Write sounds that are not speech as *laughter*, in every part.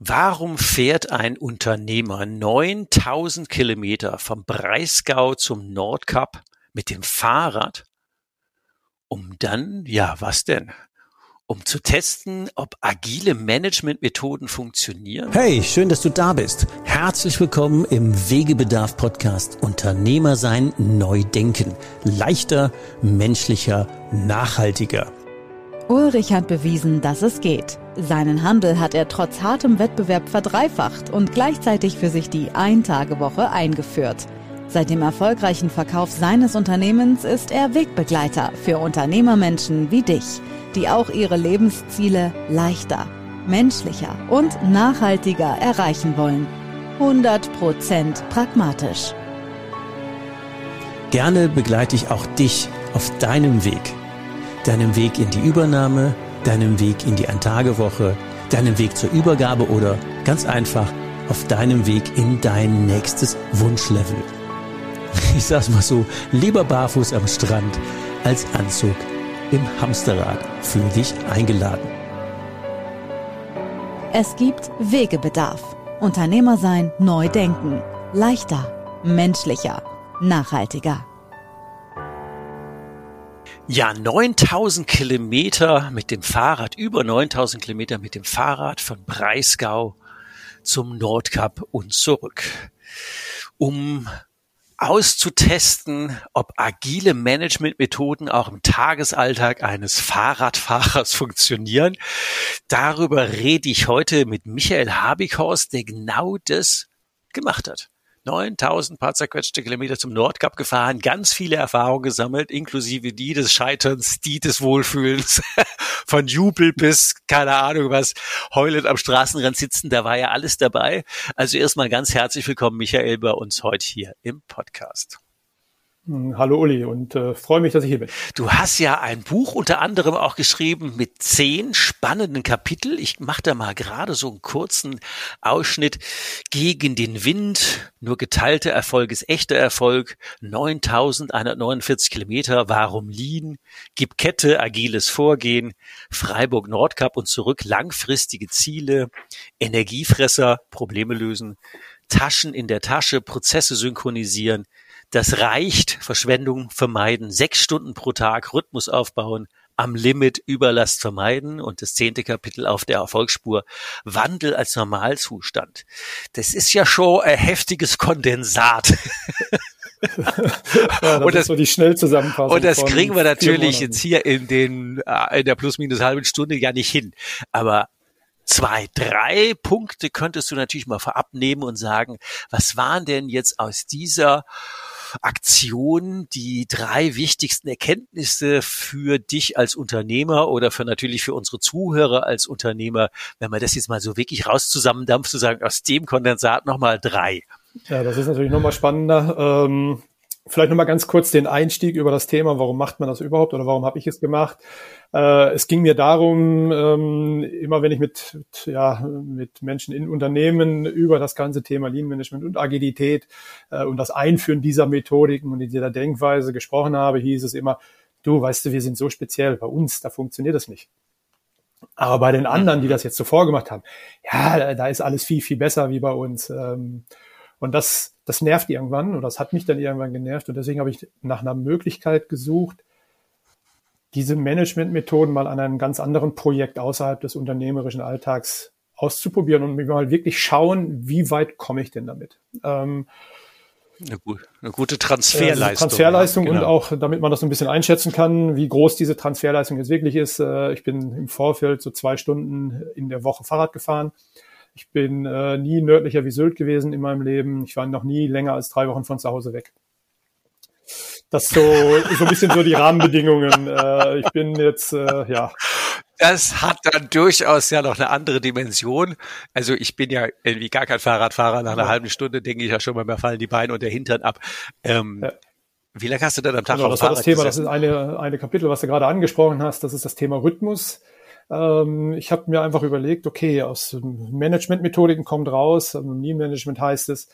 Warum fährt ein Unternehmer 9000 Kilometer vom Breisgau zum Nordkap mit dem Fahrrad, um dann, ja, was denn? Um zu testen, ob agile Managementmethoden funktionieren? Hey, schön, dass du da bist. Herzlich willkommen im Wegebedarf Podcast Unternehmer sein, neu denken. Leichter, menschlicher, nachhaltiger. Ulrich hat bewiesen, dass es geht. Seinen Handel hat er trotz hartem Wettbewerb verdreifacht und gleichzeitig für sich die Ein-Tage-Woche eingeführt. Seit dem erfolgreichen Verkauf seines Unternehmens ist er Wegbegleiter für Unternehmermenschen wie dich, die auch ihre Lebensziele leichter, menschlicher und nachhaltiger erreichen wollen. 100% pragmatisch. Gerne begleite ich auch dich auf deinem Weg deinem Weg in die Übernahme, deinem Weg in die Eintagewoche, deinem Weg zur Übergabe oder ganz einfach auf deinem Weg in dein nächstes Wunschlevel. *laughs* Ich sag's mal so, lieber barfuß am Strand als Anzug im Hamsterrad. Fühl dich eingeladen. Es gibt Wegebedarf. Unternehmer sein, neu denken. Leichter, menschlicher, nachhaltiger. Ja, 9000 Kilometer mit dem Fahrrad, über 9000 Kilometer mit dem Fahrrad von Breisgau zum Nordkap und zurück, um auszutesten, ob agile Managementmethoden auch im Tagesalltag eines Fahrradfahrers *laughs* funktionieren. Darüber rede ich heute mit Michael Habighorst, der genau das gemacht hat. 9000 paar zerquetschte Kilometer zum Nordkap gefahren, ganz viele Erfahrungen gesammelt, inklusive die des Scheiterns, die des Wohlfühlens, *laughs* von Jubel bis, keine Ahnung was, heulend am Straßenrand sitzen, da war ja alles dabei. Also erstmal ganz herzlich willkommen, Michael, bei uns heute hier im Podcast. Hm, hallo Uli und äh, freue mich, dass ich hier bin. Du hast ja ein Buch unter anderem auch geschrieben mit zehn spannenden Kapitel. Ich mache da mal gerade so einen kurzen Ausschnitt. Gegen den Wind, nur geteilter Erfolg ist echter Erfolg. 9149 Kilometer, warum Lean? Gib Kette, agiles Vorgehen. Freiburg Nordkap und zurück, langfristige Ziele. Energiefresser, Probleme lösen. Taschen in der Tasche, Prozesse synchronisieren das reicht. Verschwendung vermeiden. Sechs Stunden pro Tag Rhythmus aufbauen. Am Limit Überlast vermeiden und das zehnte Kapitel auf der Erfolgsspur Wandel als Normalzustand. Das ist ja schon ein heftiges Kondensat. *laughs* ja, und das, so die Schnellzusammenfassung. Und das kriegen wir natürlich jetzt hier in den äh, in der plus minus halben Stunde ja nicht hin. Aber zwei, drei Punkte könntest du natürlich mal vorab nehmen und sagen, was waren denn jetzt aus dieser Aktion die drei wichtigsten Erkenntnisse für dich als Unternehmer oder für natürlich für unsere Zuhörer als Unternehmer, wenn man das jetzt mal so wirklich raus zusammendampft, zu sagen, aus dem Kondensat nochmal drei. Ja, das ist natürlich nochmal spannender. Ähm, vielleicht nochmal ganz kurz den Einstieg über das Thema, warum macht man das überhaupt oder warum habe ich es gemacht? Äh, es ging mir darum, ähm, immer wenn ich mit, ja, mit Menschen in Unternehmen über das ganze Thema Lean Management und Agilität äh, und das Einführen dieser Methodiken und dieser Denkweise gesprochen habe, hieß es immer, du, weißt du, wir sind so speziell, bei uns, da funktioniert das nicht. Aber bei den anderen, die das jetzt zuvor gemacht haben, ja, da ist alles viel, viel besser wie bei uns. Ähm, und das, das nervt irgendwann und das hat mich dann irgendwann genervt und deswegen habe ich nach einer Möglichkeit gesucht, diese Managementmethoden mal an einem ganz anderen Projekt außerhalb des unternehmerischen Alltags auszuprobieren und mal wirklich schauen, wie weit komme ich denn damit. Ähm, eine, gut, eine gute Transferleistung. Äh, Transferleistung ja, genau. und auch, damit man das so ein bisschen einschätzen kann, wie groß diese Transferleistung jetzt wirklich ist. Äh, ich bin im Vorfeld so zwei Stunden in der Woche Fahrrad gefahren. Ich bin äh, nie nördlicher wie Sylt gewesen in meinem Leben. Ich war noch nie länger als drei Wochen von zu Hause weg. Das so, so ein bisschen so die Rahmenbedingungen. Äh, ich bin jetzt, äh, ja. Das hat dann durchaus ja noch eine andere Dimension. Also ich bin ja irgendwie gar kein Fahrradfahrer. Nach einer ja. halben Stunde denke ich ja schon mal, mir fallen die Beine und der Hintern ab. Ähm, ja. Wie lange hast du denn am Tag genau, Das war das Thema, gesessen? das ist eine, eine Kapitel, was du gerade angesprochen hast. Das ist das Thema Rhythmus. Ähm, ich habe mir einfach überlegt, okay, aus Managementmethodiken kommt raus, Lean Management heißt es,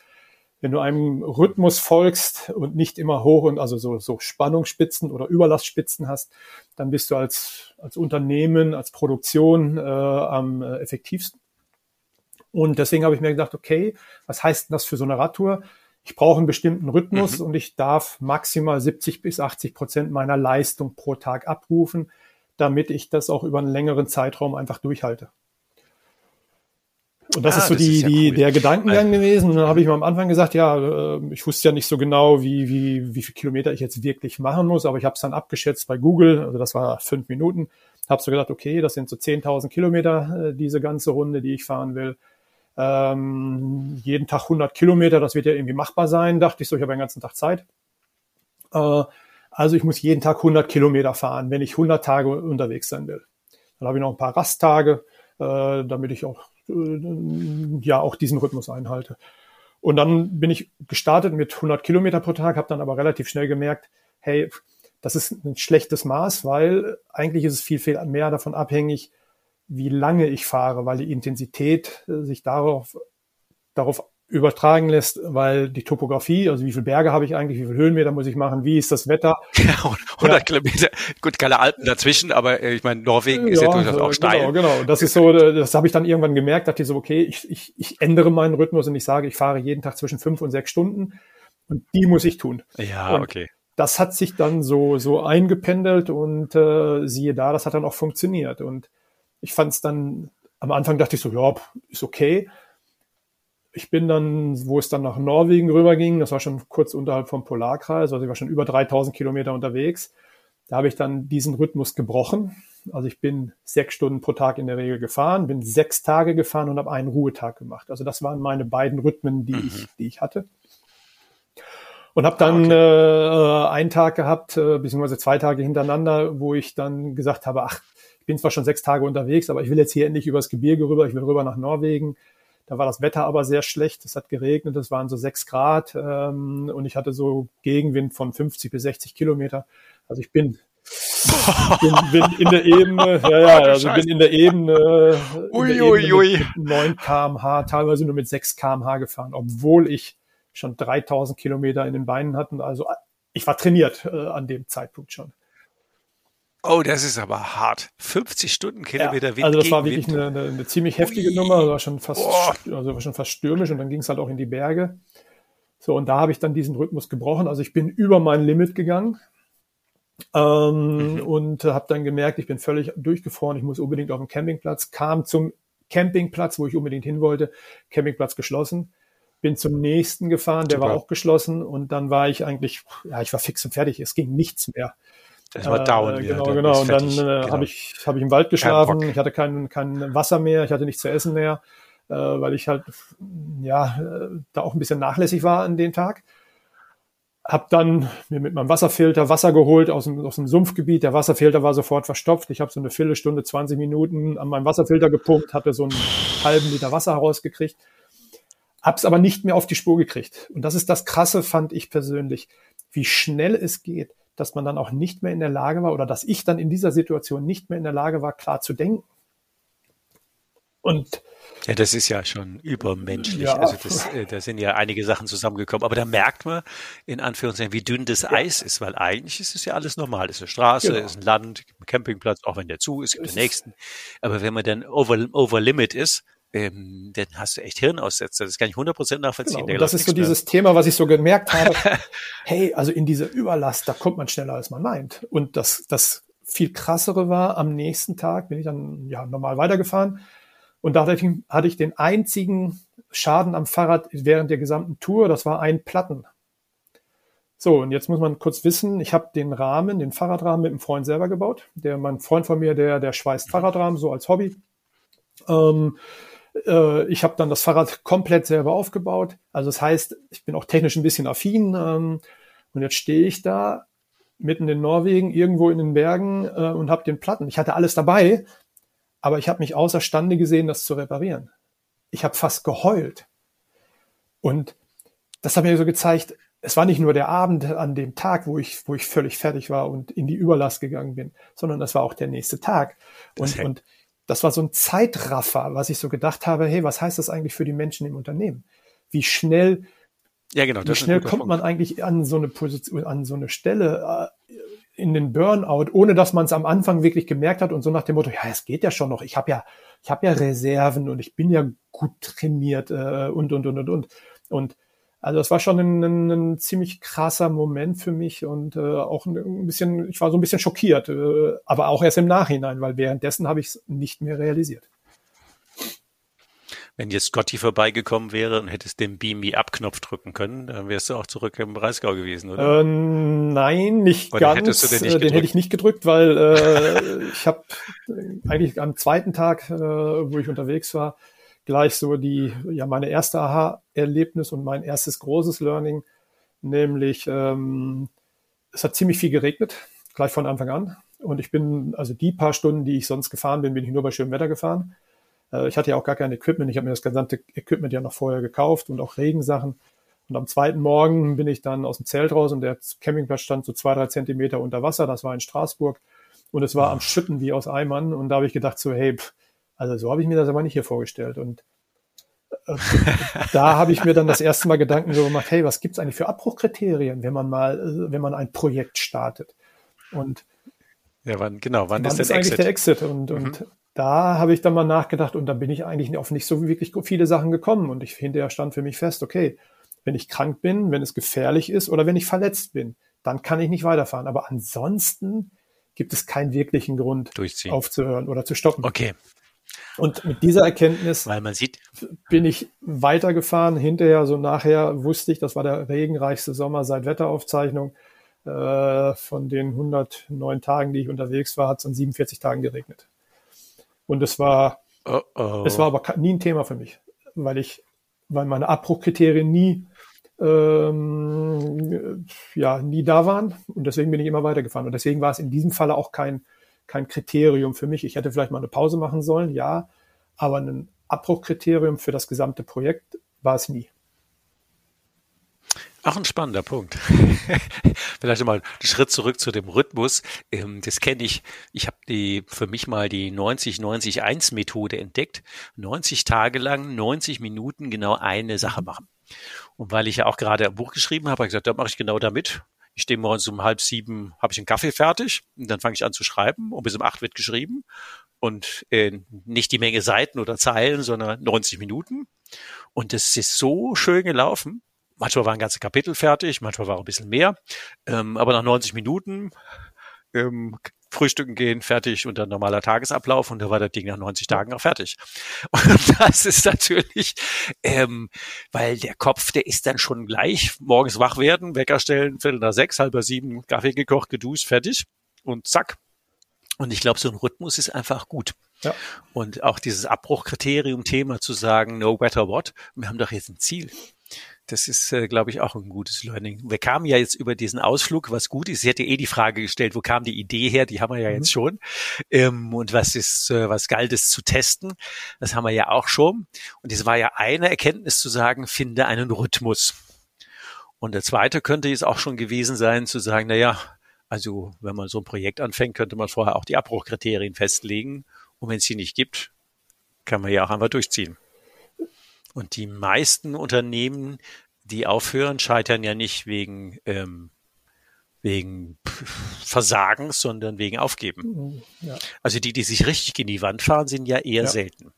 wenn du einem Rhythmus folgst und nicht immer hoch und also so, so Spannungsspitzen oder Überlastspitzen hast, dann bist du als, als Unternehmen, als Produktion äh, am effektivsten. Und deswegen habe ich mir gedacht, okay, was heißt denn das für so eine Radtour? Ich brauche einen bestimmten Rhythmus mhm. und ich darf maximal 70 bis 80 Prozent meiner Leistung pro Tag abrufen, damit ich das auch über einen längeren Zeitraum einfach durchhalte. Und das ah, ist so das die, ist ja die, cool. der Gedankengang gewesen. Und dann habe ich mir am Anfang gesagt, ja, äh, ich wusste ja nicht so genau, wie, wie, wie viel Kilometer ich jetzt wirklich machen muss, aber ich habe es dann abgeschätzt bei Google, also das war fünf Minuten, habe so gedacht, okay, das sind so 10.000 Kilometer, äh, diese ganze Runde, die ich fahren will. Ähm, jeden Tag 100 Kilometer, das wird ja irgendwie machbar sein, dachte ich so, ich habe den ganzen Tag Zeit. Äh, also ich muss jeden Tag 100 Kilometer fahren, wenn ich 100 Tage unterwegs sein will. Dann habe ich noch ein paar Rasttage, äh, damit ich auch äh, ja auch diesen Rhythmus einhalte. Und dann bin ich gestartet mit 100 Kilometer pro Tag, habe dann aber relativ schnell gemerkt, hey, das ist ein schlechtes Maß, weil eigentlich ist es viel, viel mehr davon abhängig, wie lange ich fahre, weil die Intensität äh, sich darauf, darauf übertragen lässt, weil die Topografie, also wie viele Berge habe ich eigentlich, wie viele Höhenmeter muss ich machen, wie ist das Wetter? *laughs* Ja, 100 ja. Kilometer, gut, keine Alpen dazwischen, aber äh, ich meine, Norwegen ist ja, ja durchaus auch steil. Genau, genau. Das ist so, *laughs* das habe ich dann irgendwann gemerkt, dachte ich so, okay, ich, ich, ich ändere meinen Rhythmus und ich sage, ich fahre jeden Tag zwischen fünf und sechs Stunden und die muss ich tun. Ja, und okay. Das hat sich dann so, so eingependelt und äh, siehe da, das hat dann auch funktioniert. Und ich fand es dann, am Anfang dachte ich so, ja, ist okay ich bin dann, wo es dann nach Norwegen rüberging, das war schon kurz unterhalb vom Polarkreis, also ich war schon über 3000 Kilometer unterwegs. Da habe ich dann diesen Rhythmus gebrochen. Also ich bin sechs Stunden pro Tag in der Regel gefahren, bin sechs Tage gefahren und habe einen Ruhetag gemacht. Also das waren meine beiden Rhythmen, die, mhm. ich, die ich hatte. Und habe dann ah, okay. äh, einen Tag gehabt, äh, beziehungsweise zwei Tage hintereinander, wo ich dann gesagt habe, ach, ich bin zwar schon sechs Tage unterwegs, aber ich will jetzt hier endlich übers Gebirge rüber, ich will rüber nach Norwegen. Da war das Wetter aber sehr schlecht. Es hat geregnet, es waren so sechs Grad ähm, und ich hatte so Gegenwind von 50 bis 60 Kilometer. Also ich bin, bin, bin in der Ebene, *laughs* ja, ja, also bin in der Ebene, ui, in der ui, ui. mit 9 kmh, teilweise nur mit 6 kmh gefahren, obwohl ich schon 3000 Kilometer in den Beinen hatte. Also ich war trainiert äh, an dem Zeitpunkt schon. Oh, das ist aber hart. 50 Stundenkilometer ja, Wind. Also das war wirklich eine, eine, eine, ziemlich heftige Ui. Nummer, war schon fast, oh. also war schon fast stürmisch und dann ging es halt auch in die Berge. So, und da habe ich dann diesen Rhythmus gebrochen. Also ich bin über mein Limit gegangen ähm, mhm. und habe dann gemerkt, ich bin völlig durchgefroren, ich muss unbedingt auf den Campingplatz, kam zum Campingplatz, wo ich unbedingt hin wollte, Campingplatz geschlossen, bin zum nächsten gefahren, der Super. war auch geschlossen und dann war ich eigentlich, ja, ich war fix und fertig, es ging nichts mehr. Das war down. Äh, genau, genau. Und dann äh, genau. habe ich, hab ich im Wald geschlafen. Ich hatte kein, kein Wasser mehr, ich hatte nichts zu essen mehr, äh, weil ich halt ja äh, da auch ein bisschen nachlässig war an dem Tag. Hab dann mir mit meinem Wasserfilter Wasser geholt aus dem, aus dem Sumpfgebiet. Der Wasserfilter war sofort verstopft. Ich habe so eine Viertelstunde, 20 Minuten an meinem Wasserfilter gepumpt, hatte so einen halben Liter Wasser herausgekriegt. Hab's aber nicht mehr auf die Spur gekriegt. Und das ist das Krasse, fand ich persönlich, wie schnell es geht dass man dann auch nicht mehr in der Lage war oder dass ich dann in dieser Situation nicht mehr in der Lage war, klar zu denken. Und ja, das ist ja schon übermenschlich. Ja. Also das, äh, da sind ja einige Sachen zusammengekommen. Aber da merkt man in Anführungszeichen, wie dünn das ja. Eis ist, weil eigentlich ist es ja alles normal. Es ist eine Straße, genau. es ist ein Land, ein Campingplatz, auch wenn der zu ist, gibt den nächsten. Aber wenn man dann over, over limit ist, ähm, dann hast du echt Hirnaussetzer. Das kann ich 100% nachvollziehen. Genau. Das ist so mehr. dieses Thema, was ich so gemerkt habe. *laughs* hey, also in diese Überlast, da kommt man schneller, als man meint. Und das, das viel krassere war, am nächsten Tag bin ich dann ja normal weitergefahren. Und da hatte ich, hatte ich den einzigen Schaden am Fahrrad während der gesamten Tour. Das war ein Platten. So, und jetzt muss man kurz wissen, ich habe den Rahmen, den Fahrradrahmen mit einem Freund selber gebaut. Der, mein Freund von mir, der, der schweißt Fahrradrahmen so als Hobby. Ähm, äh, ich habe dann das Fahrrad komplett selber aufgebaut. Also das heißt, ich bin auch technisch ein bisschen affin. Ähm, und jetzt stehe ich da mitten in Norwegen, irgendwo in den Bergen äh, und habe den Platten. Ich hatte alles dabei, aber ich habe mich außerstande gesehen, das zu reparieren. Ich habe fast geheult. Und das hat mir so gezeigt, es war nicht nur der Abend an dem Tag, wo ich, wo ich völlig fertig war und in die Überlast gegangen bin, sondern das war auch der nächste Tag. Und, und das war so ein Zeitraffer, was ich so gedacht habe, hey, was heißt das eigentlich für die Menschen im Unternehmen? Wie schnell, ja, genau, wie schnell kommt man eigentlich an so eine Position, an so eine Stelle? Äh, in den Burnout, ohne dass man es am Anfang wirklich gemerkt hat und so nach dem Motto, ja, es geht ja schon noch, ich habe ja, ich habe ja Reserven und ich bin ja gut trainiert äh, und und und und und und also das war schon ein, ein, ein ziemlich krasser Moment für mich und äh, auch ein bisschen, ich war so ein bisschen schockiert, äh, aber auch erst im Nachhinein, weil währenddessen habe ich es nicht mehr realisiert wenn jetzt Scotty vorbeigekommen wäre und hättest den Beam Me Up Knopf drücken können, dann wärst du auch zurück im Breisgau gewesen, oder? Ähm, nein, nicht Oder ganz. Den, nicht den, hätte ich nicht gedrückt, weil äh, *laughs* ich habe eigentlich am zweiten Tag, äh, wo ich unterwegs war, gleich so die, ja, meine erste Aha-Erlebnis und mein erstes großes Learning, nämlich ähm, es hat ziemlich viel geregnet, gleich von Anfang an. Und ich bin, also die paar Stunden, die ich sonst gefahren bin, bin ich nur bei schönem Wetter gefahren. Äh, ich hatte ja auch gar kein Equipment. Ich habe mir das gesamte Equipment ja noch vorher gekauft und auch Regensachen. Und am zweiten Morgen bin ich dann aus dem Zelt raus und der Campingplatz stand so zwei, drei Zentimeter unter Wasser. Das war in Straßburg. Und es war am Schütten wie aus Eimern. Und da habe ich gedacht so, hey, pff, also so habe ich mir das aber nicht hier vorgestellt. Und äh, da habe ich mir dann das erste Mal Gedanken so gemacht, hey, was gibt's eigentlich für Abbruchkriterien, wenn man mal, äh, wenn man ein Projekt startet? Und ja, wann, genau, wann, wann ist, ist eigentlich der Exit? Und, mhm. und da habe ich dann mal nachgedacht und da bin ich eigentlich auf nicht so wirklich viele Sachen gekommen und ich hinterher stand für mich fest, okay, wenn ich krank bin, wenn es gefährlich ist oder wenn ich verletzt bin, dann kann ich nicht weiterfahren. Aber ansonsten gibt es keinen wirklichen Grund, aufzuhören oder zu stoppen. Okay. Und mit dieser Erkenntnis Weil man sieht. bin ich weitergefahren. Hinterher, so nachher wusste ich, das war der regenreichste Sommer seit Wetteraufzeichnung. Äh, von den 109 Tagen, die ich unterwegs war, hat es an 47 Tagen geregnet. Und es war, oh oh. es war aber nie ein Thema für mich, weil ich, weil meine Abbruchkriterien nie, ähm, ja, nie da waren. Und deswegen bin ich immer weitergefahren. Und deswegen war es in diesem Falle auch kein, kein Kriterium für mich. Ich hätte vielleicht mal eine Pause machen sollen, ja, aber ein Abbruchkriterium für das gesamte Projekt war es nie. Auch ein spannender Punkt. *laughs* Vielleicht mal einen Schritt zurück zu dem Rhythmus. Ähm, das kenne ich. Ich habe die für mich mal die 90-90-1-Methode entdeckt. 90 Tage lang, 90 Minuten genau eine Sache machen. Und weil ich ja auch gerade ein Buch geschrieben habe, habe ich gesagt, da mache ich genau damit. Ich stehe morgens um halb sieben, habe ich einen Kaffee fertig und dann fange ich an zu schreiben und bis um acht wird geschrieben und äh, nicht die Menge Seiten oder Zeilen, sondern 90 Minuten. Und das ist so schön gelaufen. Manchmal war ein ganzes Kapitel fertig, manchmal war ein bisschen mehr. Ähm, aber nach 90 Minuten ähm, frühstücken gehen, fertig und dann normaler Tagesablauf und da war das Ding nach 90 Tagen auch fertig. *laughs* Und das ist natürlich, ähm, weil der Kopf, der ist dann schon gleich morgens wach werden, Wecker stellen, Viertel nach sechs, halber sieben, Kaffee gekocht, geduscht, fertig und zack. Und ich glaube, so ein Rhythmus ist einfach gut. Ja. Und auch dieses Abbruchkriterium-Thema zu sagen, no better what, wir haben doch jetzt ein Ziel. Das ist, äh, glaube ich, auch ein gutes Learning. Wir kamen ja jetzt über diesen Ausflug, was gut ist. Sie hätte eh die Frage gestellt, wo kam die Idee her? Die haben wir ja mhm. jetzt schon. Ähm, und was ist, äh, was galt es zu testen? Das haben wir ja auch schon. Und es war ja eine Erkenntnis zu sagen, finde einen Rhythmus. Und der zweite könnte jetzt auch schon gewesen sein, zu sagen, na ja, also wenn man so ein Projekt anfängt, könnte man vorher auch die Abbruchkriterien festlegen. Und wenn es sie nicht gibt, kann man ja auch einfach durchziehen. Und die meisten Unternehmen, die aufhören, scheitern ja nicht wegen, ähm, wegen Versagens, sondern wegen Aufgeben. Mhm, ja. Also die, die sich richtig in die Wand fahren, sind ja eher ja. selten.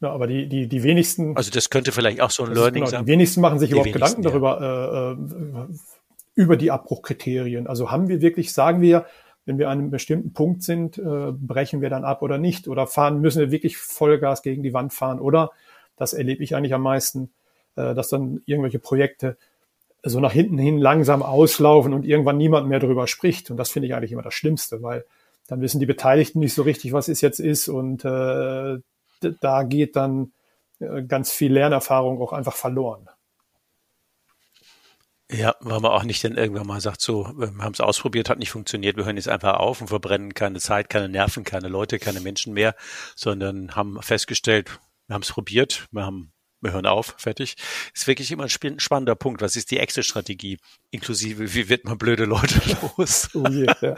Ja, aber die, die, die wenigsten. Also das könnte vielleicht auch so ein Learning genau, sein. Die wenigsten machen sich die überhaupt Gedanken darüber, äh, äh, über die Abbruchkriterien. Also haben wir wirklich, sagen wir, wenn wir an einem bestimmten Punkt sind, äh, brechen wir dann ab oder nicht? Oder fahren, müssen wir wirklich Vollgas gegen die Wand fahren? Oder das erlebe ich eigentlich am meisten, äh, dass dann irgendwelche Projekte so nach hinten hin langsam auslaufen und irgendwann niemand mehr darüber spricht. Und das finde ich eigentlich immer das Schlimmste, weil dann wissen die Beteiligten nicht so richtig, was es jetzt ist. Und äh, da geht dann äh, ganz viel Lernerfahrung auch einfach verloren. Ja, weil man auch nicht dann irgendwann mal sagt, so, wir haben es ausprobiert, hat nicht funktioniert, wir hören jetzt einfach auf und verbrennen keine Zeit, keine Nerven, keine Leute, keine Menschen mehr, sondern haben festgestellt, wir haben es probiert, wir haben wir hören auf, fertig. Ist wirklich immer ein spannender Punkt. Was ist die Exit-Strategie? Inklusive, wie wird man blöde Leute *laughs* los? Oh ja. *laughs*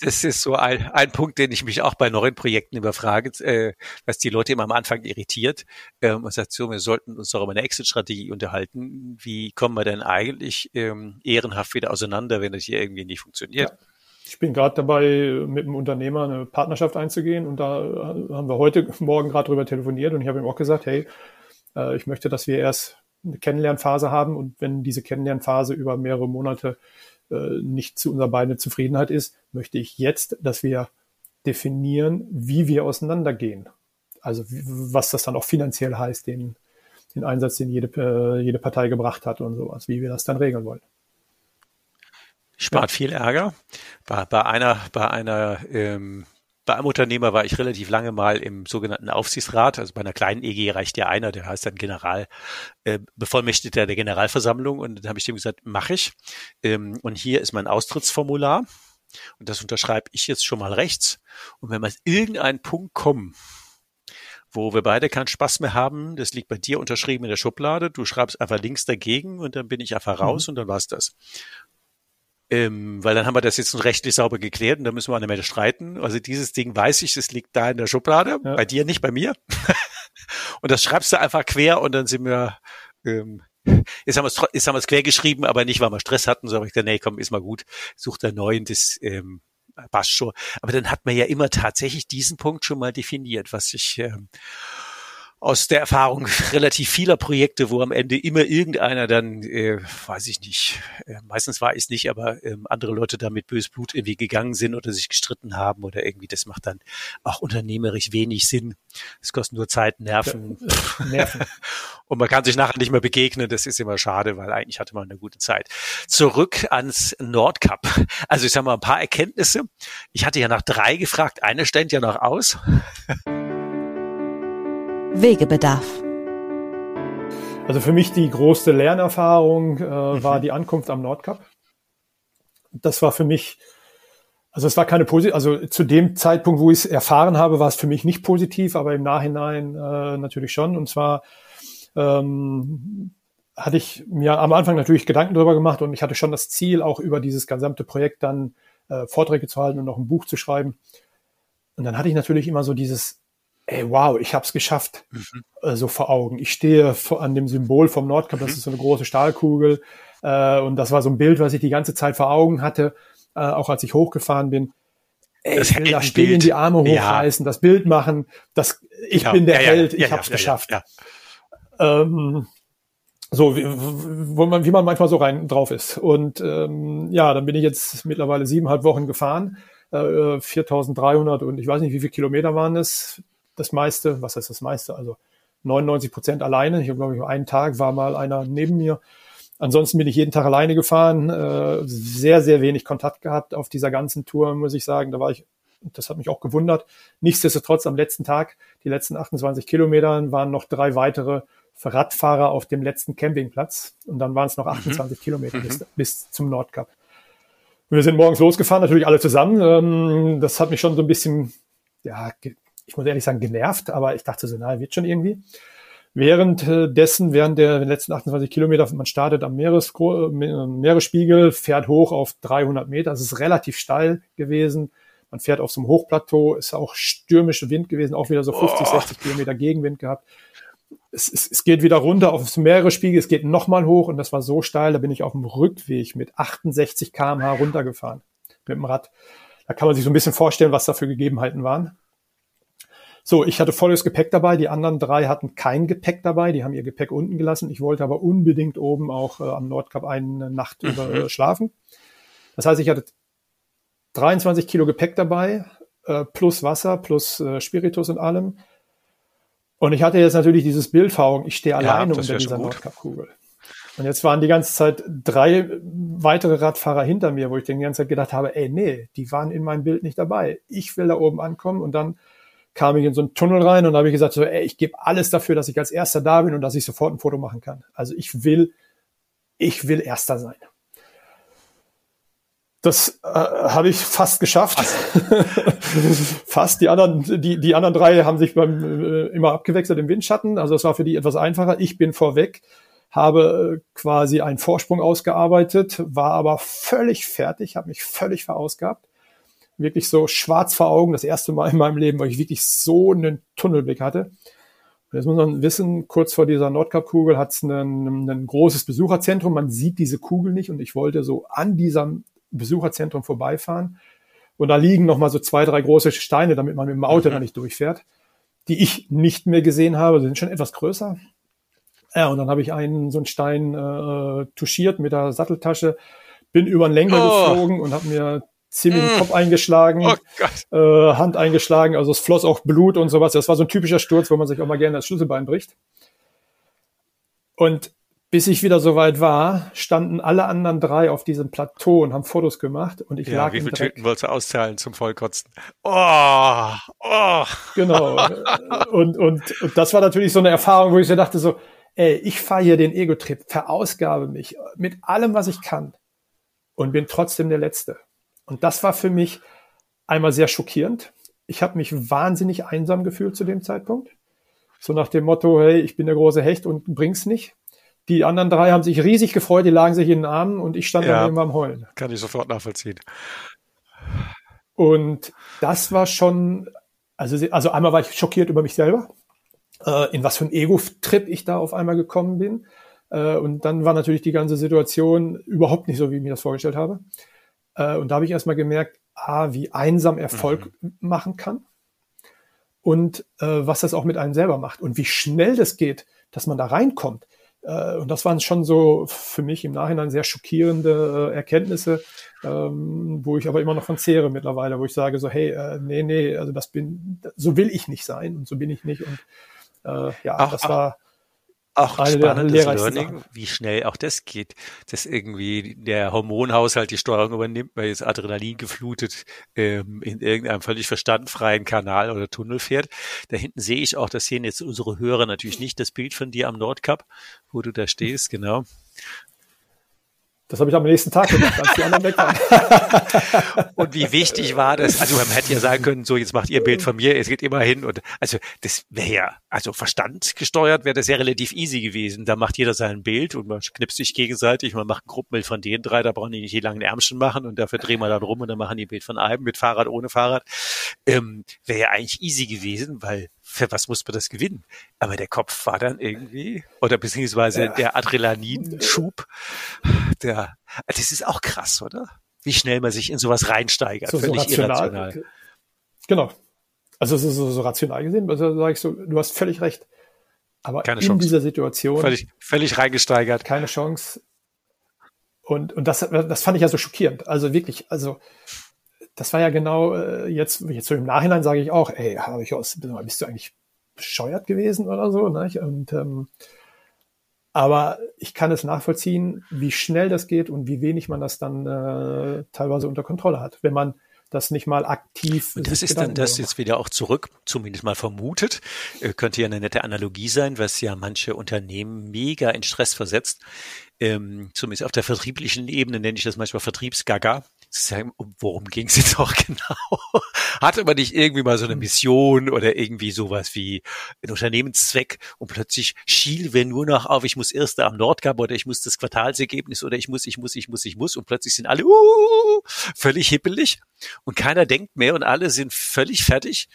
Das ist so ein, ein Punkt, den ich mich auch bei neuen Projekten immer frage, äh, was die Leute immer am Anfang irritiert. Ähm, man sagt so, wir sollten uns doch über eine Exit-Strategie unterhalten. Wie kommen wir denn eigentlich ähm, ehrenhaft wieder auseinander, wenn das hier irgendwie nicht funktioniert? Ja. Ich bin gerade dabei, mit einem Unternehmer eine Partnerschaft einzugehen und da haben wir heute *laughs* Morgen gerade drüber telefoniert und ich habe ihm auch gesagt, hey, äh, ich möchte, dass wir erst eine Kennenlernphase haben und wenn diese Kennenlernphase über mehrere Monate äh, nicht zu unserer beiden Zufriedenheit ist, möchte ich jetzt, dass wir definieren, wie wir auseinandergehen. Also was das dann auch finanziell heißt, den, den Einsatz, den jede, äh, jede Partei gebracht hat und sowas, wie wir das dann regeln wollen. Spart ja. viel Ärger. Bei, bei einer, bei einer ähm, bei einem Unternehmer war ich relativ lange mal im sogenannten Aufsichtsrat. Also bei einer kleinen EG reicht ja einer, der heißt dann General, äh, Bevollmächtigter der Generalversammlung. Und dann habe ich dem gesagt, mache ich. Ähm, und hier ist mein Austrittsformular. Und das unterschreibe ich jetzt schon mal rechts. Und wenn wir an irgendeinen Punkt kommen, wo wir beide keinen Spaß mehr haben, das liegt bei dir unterschrieben in der Schublade, du schreibst einfach links dagegen und dann bin ich einfach raus mhm. und dann war's das. Ähm, weil dann haben wir das jetzt rechtlich sauber geklärt und da müssen wir nicht mehr streiten. Also dieses Ding weiß ich, es liegt da in der Schublade, ja. bei dir nicht, bei mir. *laughs* und das schreibst du einfach quer und dann sind wir, ähm, jetzt haben wir es jetzt haben wir es quer geschrieben, aber nicht, weil wir Stress hatten, sondern ich dachte, nee, komm, ist mal gut, such da neuen, das ähm, passt schon. Aber dann hat man ja immer tatsächlich diesen Punkt schon mal definiert, was ich ähm, aus der Erfahrung *laughs* relativ vieler Projekte, wo am Ende immer irgendeiner dann, äh, weiß ich nicht, äh, meistens war ich es nicht, aber äh, andere Leute da mit bös Blut irgendwie gegangen sind oder sich gestritten haben oder irgendwie, das macht dann auch unternehmerisch wenig Sinn. Es kostet nur Zeit, Nerven. Nerven. *laughs* Und man kann sich nachher nicht mehr begegnen. Das ist immer schade, weil eigentlich hatte man eine gute Zeit. Zurück ans Nordcup. Also ich sage mal ein paar Erkenntnisse. Ich hatte ja nach drei gefragt. Eine stand ja noch aus. *laughs* Wegebedarf. Also für mich die größte Lernerfahrung äh, mhm. war die Ankunft am Nordkap. Das war für mich, also es war keine positive, also zu dem Zeitpunkt, wo ich es erfahren habe, war es für mich nicht positiv, aber im Nachhinein äh, natürlich schon. Und zwar ähm, hatte ich mir am Anfang natürlich Gedanken darüber gemacht und ich hatte schon das Ziel, auch über dieses gesamte Projekt dann äh, Vorträge zu halten und noch ein Buch zu schreiben. Und dann hatte ich natürlich immer so dieses, ey, wow, ich habe es geschafft, mhm. äh, so vor Augen. Ich stehe an dem Symbol vom Nordkap, das mhm. ist so eine große Stahlkugel. Äh, und das war so ein Bild, was ich die ganze Zeit vor Augen hatte, äh, auch als ich hochgefahren bin. Ey, das ich will da stehen, die Arme hochreißen, ja. das Bild machen. Das, ich ja, bin der ja, Held, ich habe es geschafft. Ähm, so wie, wo man, wie man manchmal so rein drauf ist. Und ähm, ja, dann bin ich jetzt mittlerweile siebeneinhalb Wochen gefahren, äh, 4.300 und ich weiß nicht, wie viele Kilometer waren es, das meiste, was heißt das meiste? Also 99 Prozent alleine. Ich habe, glaube ich, einen Tag war mal einer neben mir. Ansonsten bin ich jeden Tag alleine gefahren, äh, sehr, sehr wenig Kontakt gehabt auf dieser ganzen Tour, muss ich sagen. Da war ich, das hat mich auch gewundert. Nichtsdestotrotz am letzten Tag, die letzten 28 Kilometern, waren noch drei weitere Radfahrer auf dem letzten Campingplatz. Und dann waren es noch 28 mhm. Kilometer bis, mhm. bis zum Nordkap. Wir sind morgens losgefahren, natürlich alle zusammen. Ähm, das hat mich schon so ein bisschen ja, ich muss ehrlich sagen, genervt, aber ich dachte so, na, wird schon irgendwie. Währenddessen, während der letzten 28 Kilometer, man startet am Meeres, äh, Meeresspiegel, fährt hoch auf 300 Meter. Es ist relativ steil gewesen. Man fährt auf so einem Hochplateau, ist auch stürmischer Wind gewesen, auch wieder so 50, oh. 60 Kilometer Gegenwind gehabt. Es, es, es geht wieder runter auf das Meeresspiegel, es geht nochmal hoch und das war so steil, da bin ich auf dem Rückweg mit 68 kmh runtergefahren mit dem Rad. Da kann man sich so ein bisschen vorstellen, was da für Gegebenheiten waren. So, ich hatte volles Gepäck dabei. Die anderen drei hatten kein Gepäck dabei. Die haben ihr Gepäck unten gelassen. Ich wollte aber unbedingt oben auch äh, am Nordkap eine Nacht mhm. über äh, schlafen. Das heißt, ich hatte 23 Kilo Gepäck dabei, äh, plus Wasser, plus äh, Spiritus und allem. Und ich hatte jetzt natürlich dieses Bild vor Augen. Ich stehe alleine ja, unter dieser Nordkap-Kugel. Und jetzt waren die ganze Zeit drei weitere Radfahrer hinter mir, wo ich die ganze Zeit gedacht habe, ey, nee, die waren in meinem Bild nicht dabei. Ich will da oben ankommen und dann kam ich in so einen Tunnel rein und habe ich gesagt, so, ey, ich gebe alles dafür, dass ich als Erster da bin und dass ich sofort ein Foto machen kann. Also ich will, ich will Erster sein. Das äh, habe ich fast geschafft. *laughs* fast. Die anderen, die, die anderen drei haben sich beim, äh, immer abgewechselt im Windschatten. Also es war für die etwas einfacher. Ich bin vorweg, habe äh, quasi einen Vorsprung ausgearbeitet, war aber völlig fertig, habe mich völlig verausgabt wirklich so schwarz vor Augen, das erste Mal in meinem Leben, weil ich wirklich so einen Tunnelblick hatte. Und jetzt muss man wissen, kurz vor dieser Nordkap-Kugel hat es ein, großes Besucherzentrum. Man sieht diese Kugel nicht und ich wollte so an diesem Besucherzentrum vorbeifahren. Und da liegen noch mal so zwei, drei große Steine, damit man mit dem Auto mhm. da nicht durchfährt, die ich nicht mehr gesehen habe. Sie sind schon etwas größer. Ja, und dann habe ich einen so einen Stein äh, touchiert mit der Satteltasche, bin über den Lenker oh. geflogen und habe mir ziemlich mm. Kopf eingeschlagen, oh äh, Hand eingeschlagen, also es floss auch Blut und sowas. Das war so ein typischer Sturz, wo man sich auch mal gerne das Schlüsselbein bricht. Und bis ich wieder soweit war, standen alle anderen drei auf diesem Plateau und haben Fotos gemacht und ich ja, lag wie viele Tüten wolltest du auszahlen zum Vollkotzen? Oh, oh. Genau. *laughs* und, und, und das war natürlich so eine Erfahrung, wo ich so dachte so, ey, ich fahre hier den Ego-Trip, verausgabe mich mit allem, was ich kann und bin trotzdem der Letzte. Und das war für mich einmal sehr schockierend. Ich habe mich wahnsinnig einsam gefühlt zu dem Zeitpunkt. So nach dem Motto, hey, ich bin der große Hecht und bring's nicht. Die anderen drei haben sich riesig gefreut, die lagen sich in den Armen und ich stand ja, daneben am Heulen. Kann ich sofort nachvollziehen. Und das war schon, also, also einmal war ich schockiert über mich selber, äh, in was für ein Ego-Trip ich da auf einmal gekommen bin. Äh, und dann war natürlich die ganze Situation überhaupt nicht so, wie ich mir das vorgestellt habe. Äh, und da habe ich erstmal gemerkt, ah, wie einsam Erfolg mhm. machen kann und äh, was das auch mit einem selber macht und wie schnell das geht, dass man da reinkommt. Äh, und das waren schon so für mich im Nachhinein sehr schockierende äh, Erkenntnisse, ähm, wo ich aber immer noch von zehre mittlerweile, wo ich sage so, hey, äh, nee, nee, also das bin, so will ich nicht sein und so bin ich nicht und äh, ja, ach, das war auch ein spannendes Learning, Sachen. wie schnell auch das geht, dass irgendwie der Hormonhaushalt die Steuerung übernimmt, weil jetzt Adrenalin geflutet ähm, in irgendeinem völlig verstandfreien Kanal oder Tunnel fährt. Da hinten sehe ich auch, das sehen jetzt unsere Hörer natürlich nicht, das Bild von dir am Nordkap, wo du da stehst, genau. Das habe ich am nächsten Tag gemacht, als die anderen weg waren. *laughs* und wie wichtig war das? Also man hätte ja sagen können, so jetzt macht ihr Bild von mir, es geht immer hin und also das wäre ja, also Verstand gesteuert wäre das ja relativ easy gewesen. Da macht jeder sein Bild und man knipst sich gegenseitig, man macht ein Gruppenbild von den drei, da brauchen die nicht die langen Ärmchen machen und dafür drehen wir dann rum und dann machen die ein Bild von einem mit Fahrrad, ohne Fahrrad. Ähm, wäre ja eigentlich easy gewesen, weil für was muss man das gewinnen? Aber der Kopf war dann irgendwie, oder beziehungsweise ja. der Adrenalinschub, der, das ist auch krass, oder? Wie schnell man sich in sowas reinsteigert, so, völlig so rational. irrational. Genau. Also so, so, so rational gesehen, also sage ich so, du hast völlig recht. Aber keine in Chance. dieser Situation. Völlig, völlig reingesteigert. Keine Chance. Und, und das, das fand ich ja so schockierend. Also wirklich, also das war ja genau äh, jetzt, jetzt so im Nachhinein sage ich auch, ey, habe ich aus, bist du eigentlich bescheuert gewesen oder so? Ne? Und ähm, aber ich kann es nachvollziehen, wie schnell das geht und wie wenig man das dann äh, teilweise unter Kontrolle hat, wenn man das nicht mal aktiv. Und das ist dann das jetzt wieder auch zurück, zumindest mal vermutet, äh, könnte ja eine nette Analogie sein, was ja manche Unternehmen mega in Stress versetzt. Ähm, zumindest auf der vertrieblichen Ebene nenne ich das manchmal Vertriebsgaga sagen, worum ging es *laughs* jetzt auch genau? Hatte man nicht irgendwie mal so eine hm. Mission oder irgendwie sowas wie ein Unternehmenszweck und plötzlich schielen wir nur noch auf, ich muss Erster am Nordkap oder ich muss das Quartalsergebnis oder ich muss, ich muss, ich muss, ich muss und plötzlich sind alle uh, völlig hippelig und keiner denkt mehr und alle sind völlig fertig,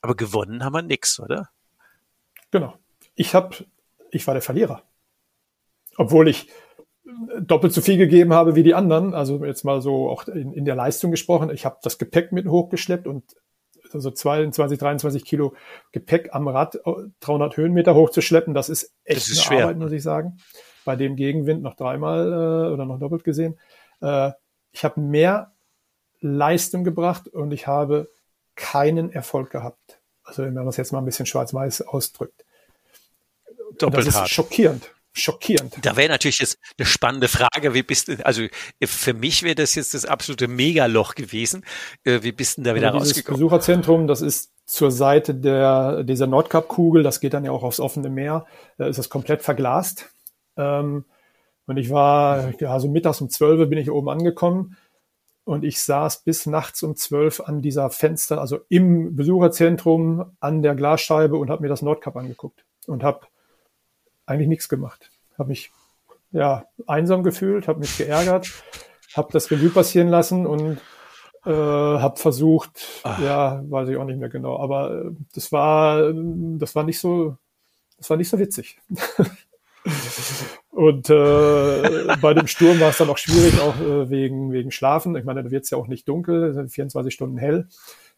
aber gewonnen haben wir nix, oder? Genau. Ich habe, ich war der Verlierer. Obwohl ich doppelt so viel gegeben habe wie die anderen. Also jetzt mal so auch in, in der Leistung gesprochen. Ich habe das Gepäck mit hochgeschleppt und also 22, 23 Kilo Gepäck am Rad 300 Höhenmeter hochzuschleppen, das ist echt das ist eine schwer. Arbeit, muss ich sagen. Bei dem Gegenwind noch dreimal äh, oder noch doppelt gesehen. Äh, ich habe mehr Leistung gebracht und ich habe keinen Erfolg gehabt. Also wenn man das jetzt mal ein bisschen schwarz-weiß ausdrückt. Doppelt das ist hart. schockierend schockierend. Da wäre natürlich jetzt eine spannende Frage, wie bist du, also für mich wäre das jetzt das absolute Megaloch gewesen. Äh, wie bist du da wieder also rausgekommen? Das Besucherzentrum, das ist zur Seite der, dieser Nordkap-Kugel, das geht dann ja auch aufs offene Meer, da ist das komplett verglast. Ähm, und ich war, ja, so mittags um zwölf bin ich oben angekommen und ich saß bis nachts um zwölf an dieser Fenster, also im Besucherzentrum an der Glasscheibe und habe mir das Nordkap angeguckt und habe eigentlich nichts gemacht. Habe mich ja einsam gefühlt, habe mich geärgert, habe das Revue passieren lassen und Äh, hab versucht, Ach. ja, weiß ich auch nicht mehr genau, aber äh, das war, das war nicht so, das war nicht so witzig. *laughs* Und äh, bei dem Sturm war es dann auch schwierig, auch äh, wegen, wegen Schlafen. Ich meine, da wird es ja auch nicht dunkel, es sind 24 Stunden hell.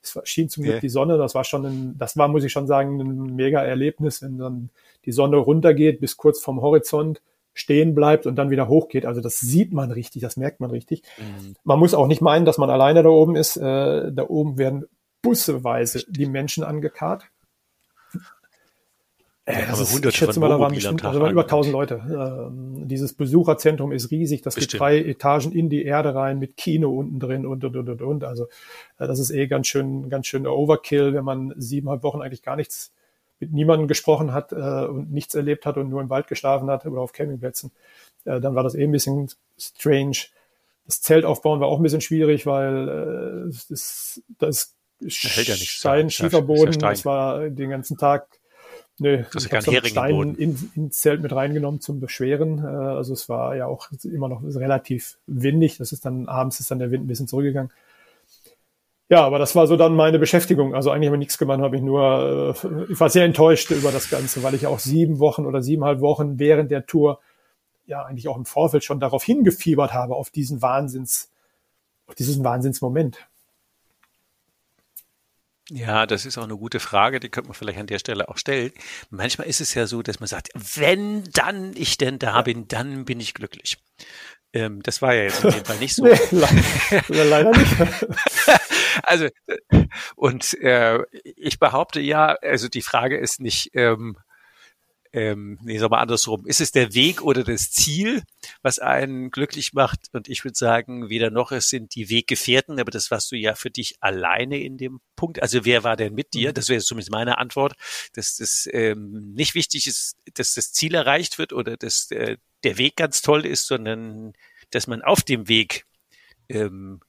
Es schien zum Glück okay. die Sonne, das war schon ein, das war, muss ich schon sagen, ein mega Erlebnis, wenn dann die Sonne runtergeht bis kurz vom Horizont stehen bleibt und dann wieder hochgeht. Also das sieht man richtig, das merkt man richtig. Mhm. Man muss auch nicht meinen, dass man alleine da oben ist. Äh, da oben werden busseweise die Menschen angekarrt. Äh, das ist, ich schätze mal, da waren bestimmt, also waren über 1000 Leute. Ähm, dieses Besucherzentrum ist riesig. Das bestimmt. geht drei Etagen in die Erde rein mit Kino unten drin und, und, und, und, und. Also, äh, das ist eh ganz schön, ganz schön Overkill, wenn man siebeneinhalb Wochen eigentlich gar nichts mit niemandem gesprochen hat äh, und nichts erlebt hat und nur im Wald geschlafen hat oder auf Campingplätzen, äh, dann war das eh ein bisschen strange. Das Zelt aufbauen war auch ein bisschen schwierig, weil äh, das, das hält ja Stein, Schieferboden, ja das war den ganzen Tag Nee, das ich habe Stein in, ins Zelt mit reingenommen zum Beschweren. Äh, also es war ja auch immer noch relativ windig. Das ist dann abends ist dann der Wind ein bisschen zurückgegangen. Ja, aber das war so dann meine Beschäftigung. Also eigentlich habe ich nichts gemacht, habe ich nur, äh, ich war sehr enttäuscht über das Ganze, weil ich auch sieben Wochen oder siebeneinhalb Wochen während der Tour ja eigentlich auch im Vorfeld schon darauf hingefiebert habe, auf diesen Wahnsinns, auf diesen Wahnsinnsmoment. Ja, das ist auch eine gute Frage, die könnte man vielleicht an der Stelle auch stellen. Manchmal ist es ja so, dass man sagt, wenn dann ich denn da bin, dann bin ich glücklich. Ähm, das war ja jetzt auf jeden Fall nicht so. *laughs* nee, leider nicht. *laughs* also, und äh, ich behaupte ja, also die Frage ist nicht, ähm, ähm, nee, sag mal andersrum, ist es der Weg oder das Ziel, was einen glücklich macht? Und ich würde sagen, weder noch, es sind die Weggefährten, aber das warst du ja für dich alleine in dem Punkt. Also wer war denn mit dir? Mhm. Das wäre zumindest meine Antwort, dass das ähm, nicht wichtig ist, dass das Ziel erreicht wird oder dass äh, der Weg ganz toll ist, sondern dass man auf dem Weg ähm,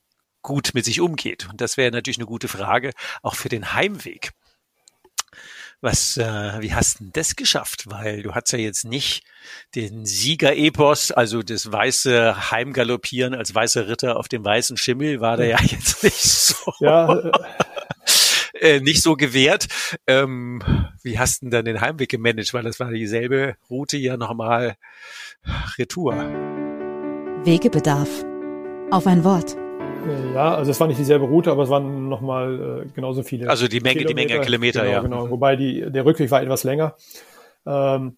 gut mit sich umgeht. Und das wäre natürlich eine gute Frage, auch für den Heimweg. Was, äh, wie hast du denn das geschafft? Weil du hast ja jetzt nicht den Sieger-Epos, also das weiße Heimgaloppieren als weißer Ritter auf dem weißen Schimmel, war da ja *laughs* jetzt nicht so. Ja. *laughs* Äh, nicht so gewährt. Ähm, wie hast du denn dann den Heimweg gemanagt? Weil das war dieselbe Route ja nochmal Retour. Wegebedarf. Auf ein Wort. Ja, also es war nicht dieselbe Route, aber es waren nochmal äh, genauso viele. Also die Menge, Kilometer. die Menge Kilometer, genau, ja. Genau, wobei die, der Rückweg war etwas länger. Ähm,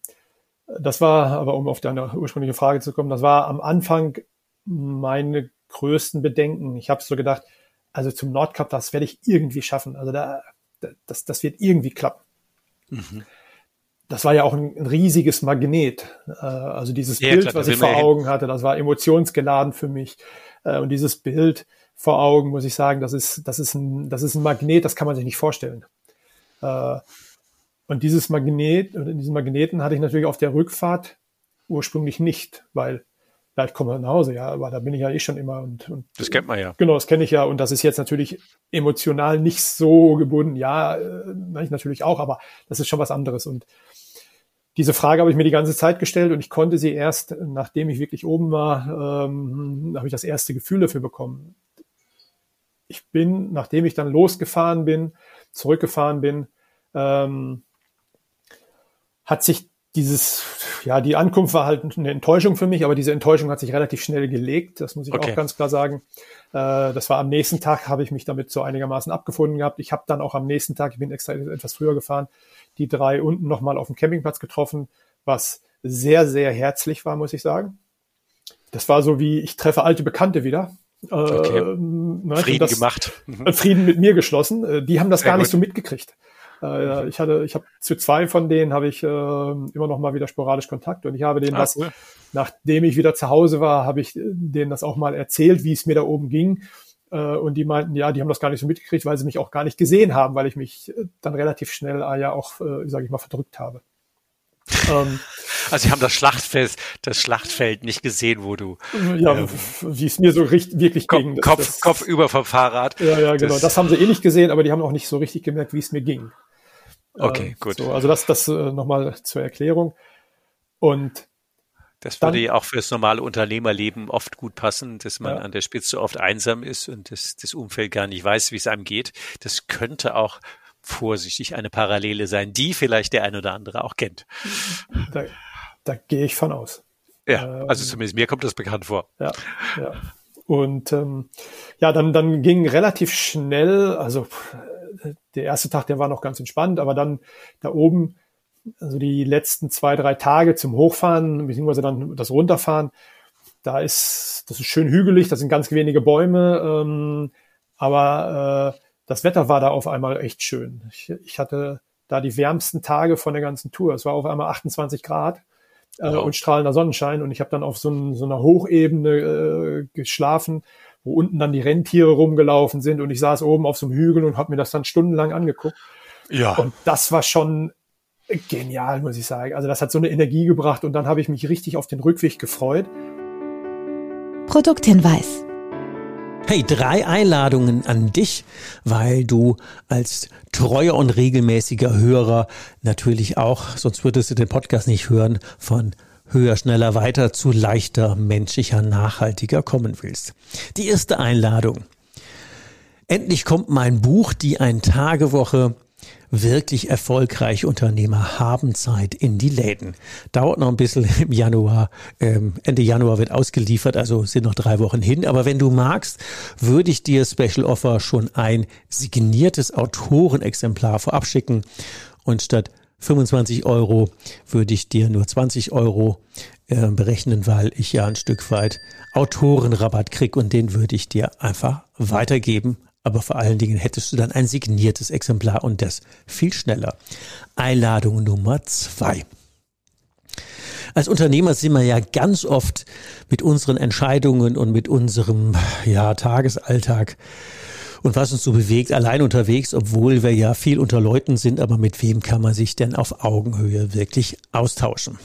das war, aber um auf deine ursprüngliche Frage zu kommen, das war am Anfang meine größten Bedenken. Ich habe so gedacht, also zum Nordkap, das werde ich irgendwie schaffen. Also da, das, das wird irgendwie klappen. Mhm. Das war ja auch ein, ein riesiges Magnet. Äh, also dieses ja, Bild, klar, was ich vor Augen hatte, das war emotionsgeladen für mich. Äh, und dieses Bild vor Augen, muss ich sagen, das ist, das ist ein, das ist ein Magnet, das kann man sich nicht vorstellen. Äh, und dieses Magnet, diesen Magneten hatte ich natürlich auf der Rückfahrt ursprünglich nicht, weil vielleicht kommen wir nach Hause, ja, aber da bin ich ja eh schon immer und, und das kennt man ja. Genau, das kenne ich ja und das ist jetzt natürlich emotional nicht so gebunden. Ja, äh, natürlich auch, aber das ist schon was anderes und diese Frage habe ich mir die ganze Zeit gestellt und ich konnte sie erst, nachdem ich wirklich oben war, ähm, habe ich das erste Gefühl dafür bekommen. Ich bin, nachdem ich dann losgefahren bin, zurückgefahren bin, ähm, hat sich dieses, ja, die Ankunft war halt eine Enttäuschung für mich, aber diese Enttäuschung hat sich relativ schnell gelegt, das muss ich okay. auch ganz klar sagen. Äh, das war am nächsten Tag, habe ich mich damit so einigermaßen abgefunden gehabt. Ich habe dann auch am nächsten Tag, ich bin extra etwas früher gefahren, die drei unten nochmal auf dem Campingplatz getroffen, was sehr, sehr herzlich war, muss ich sagen. Das war so wie, ich treffe alte Bekannte wieder. Okay. Äh, ne, Frieden das, gemacht. Frieden mit mir geschlossen. Äh, die haben das sehr gar gut. nicht so mitgekriegt. Äh, ich hatte, ich habe zu zwei von denen habe ich äh, immer noch mal wieder sporadisch Kontakt und ich habe denen ah, das, cool. nachdem ich wieder zu Hause war, habe ich denen das auch mal erzählt, wie es mir da oben ging äh, und die meinten, ja, die haben das gar nicht so mitgekriegt, weil sie mich auch gar nicht gesehen haben, weil ich mich äh, dann relativ schnell äh, ja auch, sage ich mal, verdrückt habe. ähm, *laughs* also sie haben das Schlachtfeld, das Schlachtfeld nicht gesehen, wo du ja, ähm, wie es mir so richtig, wirklich Kopf, ging. Das, Kopf, das, Kopf über vom Fahrrad. Ja, ja, genau. Das, das, haben sie eh nicht gesehen, aber die haben auch nicht so richtig gemerkt, wie es mir ging. Okay, äh, gut. So, also das, das äh, nochmal zur Erklärung. Und Das würde ja auch fürs normale Unternehmerleben oft gut passen, dass man ja. an der Spitze oft einsam ist und das, das Umfeld gar nicht weiß, wie es einem geht. Das könnte auch vorsichtig eine Parallele sein, die vielleicht der ein oder andere auch kennt. Da, da gehe ich von aus. Ja, ähm, also zumindest mir kommt das bekannt vor. Ja, ja. Und ähm, ja, dann, dann ging relativ schnell, also der erste Tag, der war noch ganz entspannt, aber dann da oben, also die letzten zwei, drei Tage zum Hochfahren, beziehungsweise dann das Runterfahren, da ist, das ist schön hügelig, da sind ganz wenige Bäume, ähm, aber äh, das Wetter war da auf einmal echt schön. Ich, ich hatte da die wärmsten Tage von der ganzen Tour. Es war auf einmal 28 Grad äh, wow. und strahlender Sonnenschein. Und ich habe dann auf so, ein, so einer Hochebene äh, geschlafen, wo unten dann die Rentiere rumgelaufen sind. Und ich saß oben auf so einem Hügel und habe mir das dann stundenlang angeguckt. Ja. Und das war schon genial, muss ich sagen. Also das hat so eine Energie gebracht und dann habe ich mich richtig auf den Rückweg gefreut. Produkthinweis. Hey, drei Einladungen an dich, weil du als treuer und regelmäßiger Hörer natürlich auch, sonst würdest du den Podcast nicht hören, von höher, schneller, weiter zu leichter, menschlicher, nachhaltiger kommen willst. Die erste Einladung. Endlich kommt mein Buch, die Ein-Tage-Woche wirklich erfolgreiche Unternehmer haben Zeit in die Läden. Dauert noch ein bisschen im Januar. Ähm, Ende Januar wird ausgeliefert, also sind noch drei Wochen hin. Aber wenn du magst, würde ich dir Special Offer schon ein signiertes Autorenexemplar vorab schicken und statt 25 Euro würde ich dir nur 20 Euro äh, berechnen, weil ich ja ein Stück weit Autorenrabatt krieg und den würde ich dir einfach weitergeben aber vor allen Dingen hättest du dann ein signiertes Exemplar und das viel schneller. Einladung Nummer zwei. Als Unternehmer sind wir ja ganz oft mit unseren Entscheidungen und mit unserem ja, Tagesalltag und was uns so bewegt, allein unterwegs, obwohl wir ja viel unter Leuten sind, aber mit wem kann man sich denn auf Augenhöhe wirklich austauschen?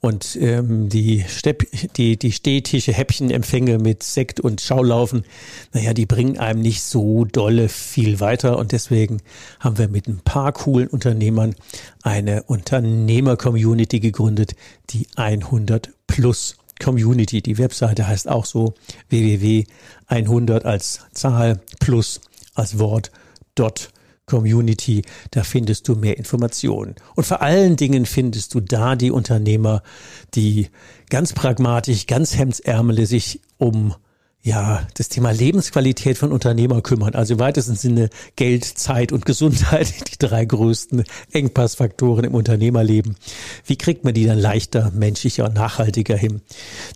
Und ähm, die, Stepp, die, die Stehtische, Häppchenempfänge mit Sekt und Schaulaufen, naja, die bringen einem nicht so dolle viel weiter. Und deswegen haben wir mit ein paar coolen Unternehmern eine Unternehmer-Community gegründet, die 100 plus Community. Die Webseite heißt auch so www100 als Zahl plus als Wort dot Community, da findest du mehr Informationen. Und vor allen Dingen findest du da die Unternehmer, die ganz pragmatisch, ganz hemdsärmelig sich um ja, das Thema Lebensqualität von Unternehmer kümmern. Also im weitesten Sinne Geld, Zeit und Gesundheit, *laughs* die drei größten Engpassfaktoren im Unternehmerleben. Wie kriegt man die dann leichter, menschlicher und nachhaltiger hin?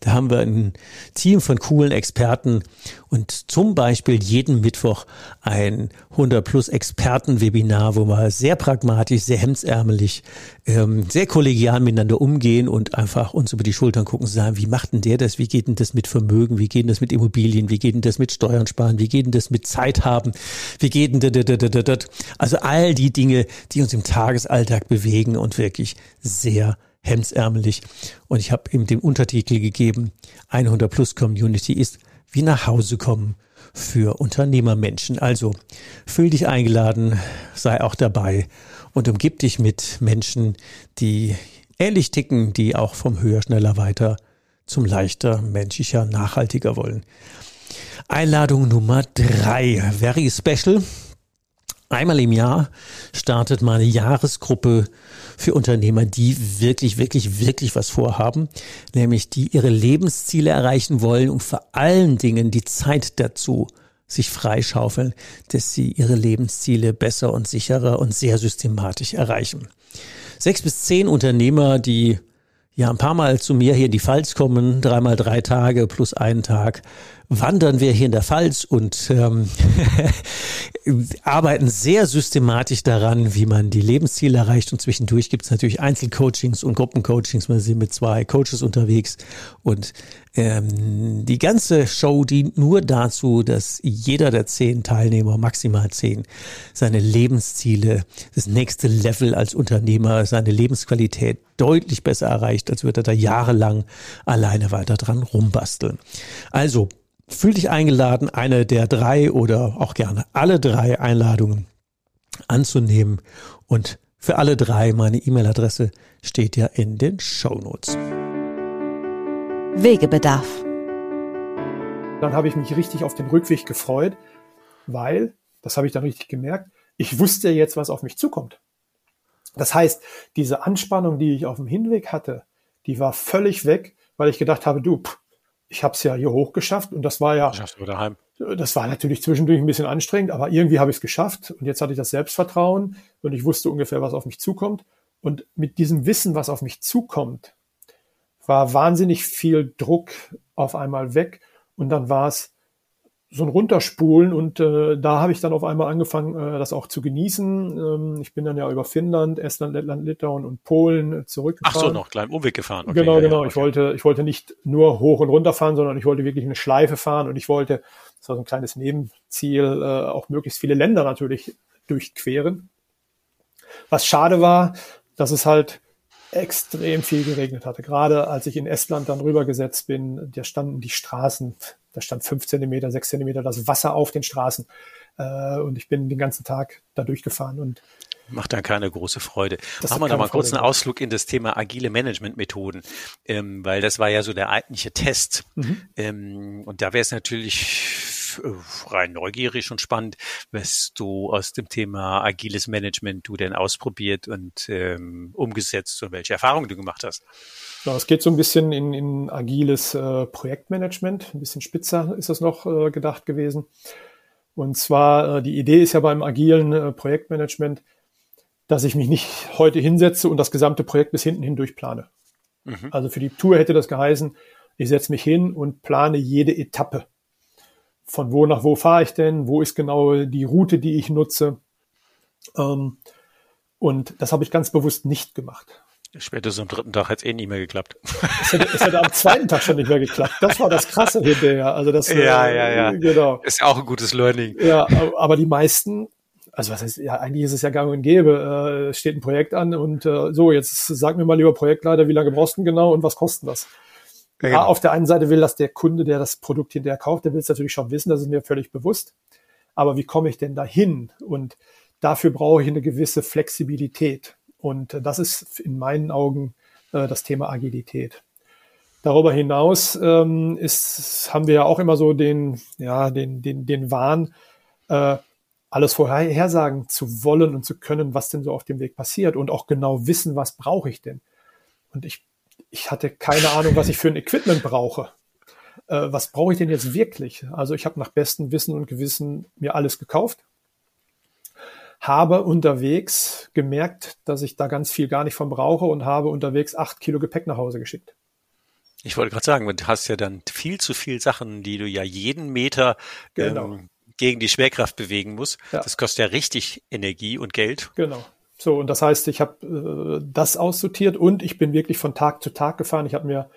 Da haben wir ein Team von coolen Experten und zum Beispiel jeden Mittwoch ein 100 plus Experten-Webinar, wo wir sehr pragmatisch, sehr hemdsärmelig, ähm, sehr kollegial miteinander umgehen und einfach uns über die Schultern gucken und sagen, wie macht denn der das? Wie geht denn das mit Vermögen? Wie geht denn das mit Immobilien? Wie geht denn das mit Steuern sparen? Wie geht denn das mit Zeit haben? Wie geht denn das? Also all die Dinge, die uns im Tagesalltag bewegen und wirklich sehr hemdsärmelig. Und ich habe ihm den Untertitel gegeben, 100 plus Community ist wie nach Hause kommen für Unternehmermenschen. Also fühl dich eingeladen, sei auch dabei und umgib dich mit Menschen, die ähnlich ticken, die auch vom höher, schneller, weiter zum leichter, menschlicher, nachhaltiger wollen. Einladung Nummer drei, very special. Einmal im Jahr startet meine Jahresgruppe für Unternehmer, die wirklich, wirklich, wirklich was vorhaben, nämlich die ihre Lebensziele erreichen wollen und vor allen Dingen die Zeit dazu sich freischaufeln, dass sie ihre Lebensziele besser und sicherer und sehr systematisch erreichen. Sechs bis zehn Unternehmer, die ja ein paar Mal zu mir hier in die Pfalz kommen, dreimal drei Tage plus einen Tag, wandern wir hier in der Pfalz und ähm, *laughs* arbeiten sehr systematisch daran, wie man die Lebensziele erreicht. Und zwischendurch gibt es natürlich Einzelcoachings und Gruppencoachings. Wir sind mit zwei Coaches unterwegs. Und ähm, die ganze Show dient nur dazu, dass jeder der zehn Teilnehmer, maximal zehn, seine Lebensziele, das nächste Level als Unternehmer, seine Lebensqualität deutlich besser erreicht, als würde er da jahrelang alleine weiter dran rumbasteln. Also Fühl dich eingeladen, eine der drei oder auch gerne alle drei Einladungen anzunehmen. Und für alle drei meine E-Mail-Adresse steht ja in den Show Notes. Wegebedarf. Dann habe ich mich richtig auf den Rückweg gefreut, weil, das habe ich dann richtig gemerkt, ich wusste jetzt, was auf mich zukommt. Das heißt, diese Anspannung, die ich auf dem Hinweg hatte, die war völlig weg, weil ich gedacht habe, du, pff, ich habe es ja hier hochgeschafft und das war ja, daheim. das war natürlich zwischendurch ein bisschen anstrengend, aber irgendwie habe ich es geschafft und jetzt hatte ich das Selbstvertrauen und ich wusste ungefähr, was auf mich zukommt. Und mit diesem Wissen, was auf mich zukommt, war wahnsinnig viel Druck auf einmal weg und dann war es so ein Runterspulen und äh, da habe ich dann auf einmal angefangen, äh, das auch zu genießen. Ähm, ich bin dann ja über Finnland, Estland, Lettland, Litauen und Polen äh, zurückgefahren. Ach so, noch kleinen Umweg gefahren. Okay, genau, ja, genau. Okay. Ich wollte, ich wollte nicht nur hoch und runter fahren, sondern ich wollte wirklich eine Schleife fahren und ich wollte, das war so ein kleines Nebenziel, äh, auch möglichst viele Länder natürlich durchqueren. Was schade war, dass es halt extrem viel geregnet hatte. Gerade als ich in Estland dann rübergesetzt bin, da standen die Straßen da stand fünf Zentimeter, sechs Zentimeter das Wasser auf den Straßen. Äh, und ich bin den ganzen Tag da durchgefahren und Macht dann keine große Freude. Das Machen wir noch mal kurz einen Ausflug in das Thema agile Managementmethoden, ähm, weil das war ja so der eigentliche Test. Mhm. Ähm, und da wäre es natürlich äh, rein neugierig und spannend, was du aus dem Thema agiles Management du denn ausprobiert und ähm, umgesetzt und welche Erfahrungen du gemacht hast. Ja, es geht so ein bisschen in, in agiles äh, Projektmanagement. Ein bisschen spitzer ist das noch äh, gedacht gewesen. Und zwar, äh, die Idee ist ja beim agilen äh, Projektmanagement, dass ich mich nicht heute hinsetze und das gesamte Projekt bis hinten hindurch plane. Mhm. Also für die Tour hätte das geheißen, ich setze mich hin und plane jede Etappe. Von wo nach wo fahre ich denn? Wo ist genau die Route, die ich nutze? Ähm, und das habe ich ganz bewusst nicht gemacht. Spätestens am dritten Tag hat es eh nicht mehr geklappt. Es hätte, es hätte am zweiten Tag schon nicht mehr geklappt. Das war das Krasse hinterher. Also das, ja, äh, ja, ja. Genau. Ist ja auch ein gutes Learning. Ja, aber die meisten, also was heißt, ja, eigentlich ist es ja gang und gäbe. Äh, es steht ein Projekt an und äh, so, jetzt sag mir mal lieber Projektleiter, wie lange brauchst du denn genau und was kostet das? Ja, genau. Auf der einen Seite will das der Kunde, der das Produkt hinterher kauft, der will es natürlich schon wissen, das ist mir völlig bewusst. Aber wie komme ich denn dahin? Und dafür brauche ich eine gewisse Flexibilität. Und das ist in meinen Augen äh, das Thema Agilität. Darüber hinaus ähm, ist, haben wir ja auch immer so den, ja, den, den, den Wahn, äh, alles vorhersagen zu wollen und zu können, was denn so auf dem Weg passiert und auch genau wissen, was brauche ich denn. Und ich, ich hatte keine Ahnung, was ich für ein Equipment brauche. Äh, was brauche ich denn jetzt wirklich? Also ich habe nach bestem Wissen und Gewissen mir alles gekauft, habe unterwegs gemerkt, dass ich da ganz viel gar nicht von brauche und habe unterwegs acht Kilo Gepäck nach Hause geschickt. Ich wollte gerade sagen, du hast ja dann viel zu viel Sachen, die du ja jeden Meter genau. ähm, gegen die Schwerkraft bewegen musst. Ja. Das kostet ja richtig Energie und Geld. Genau. So, und das heißt, ich habe äh, das aussortiert und ich bin wirklich von Tag zu Tag gefahren. Ich habe mir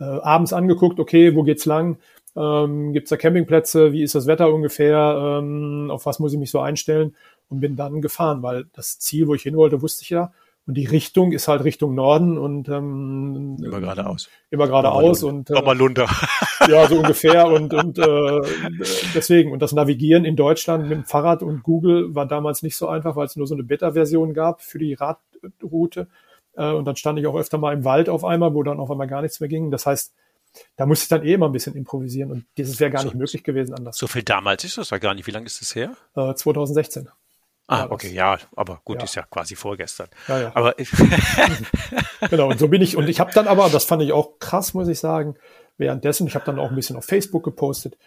äh, abends angeguckt, okay, wo geht's lang? Ähm, Gibt es da Campingplätze? Wie ist das Wetter ungefähr? Ähm, auf was muss ich mich so einstellen? und bin dann gefahren, weil das Ziel, wo ich hin wollte, wusste ich ja. Und die Richtung ist halt Richtung Norden und ähm, immer geradeaus. Immer geradeaus und äh, Lunter. *laughs* ja, so ungefähr und und äh, deswegen und das Navigieren in Deutschland mit dem Fahrrad und Google war damals nicht so einfach, weil es nur so eine Beta-Version gab für die Radroute. Äh, und dann stand ich auch öfter mal im Wald auf einmal, wo dann auf einmal gar nichts mehr ging. Das heißt, da musste ich dann eh immer ein bisschen improvisieren und dieses wäre gar so, nicht möglich gewesen anders. So viel damals ist das ja gar nicht. Wie lange ist das her? Äh, 2016. Ah, okay, ja, aber gut, ja. ist ja quasi vorgestern. Ja, ja. Aber *laughs* *laughs* genau, und so bin ich, und ich habe dann aber, das fand ich auch krass, muss ich sagen, währenddessen, ich habe dann auch ein bisschen auf Facebook gepostet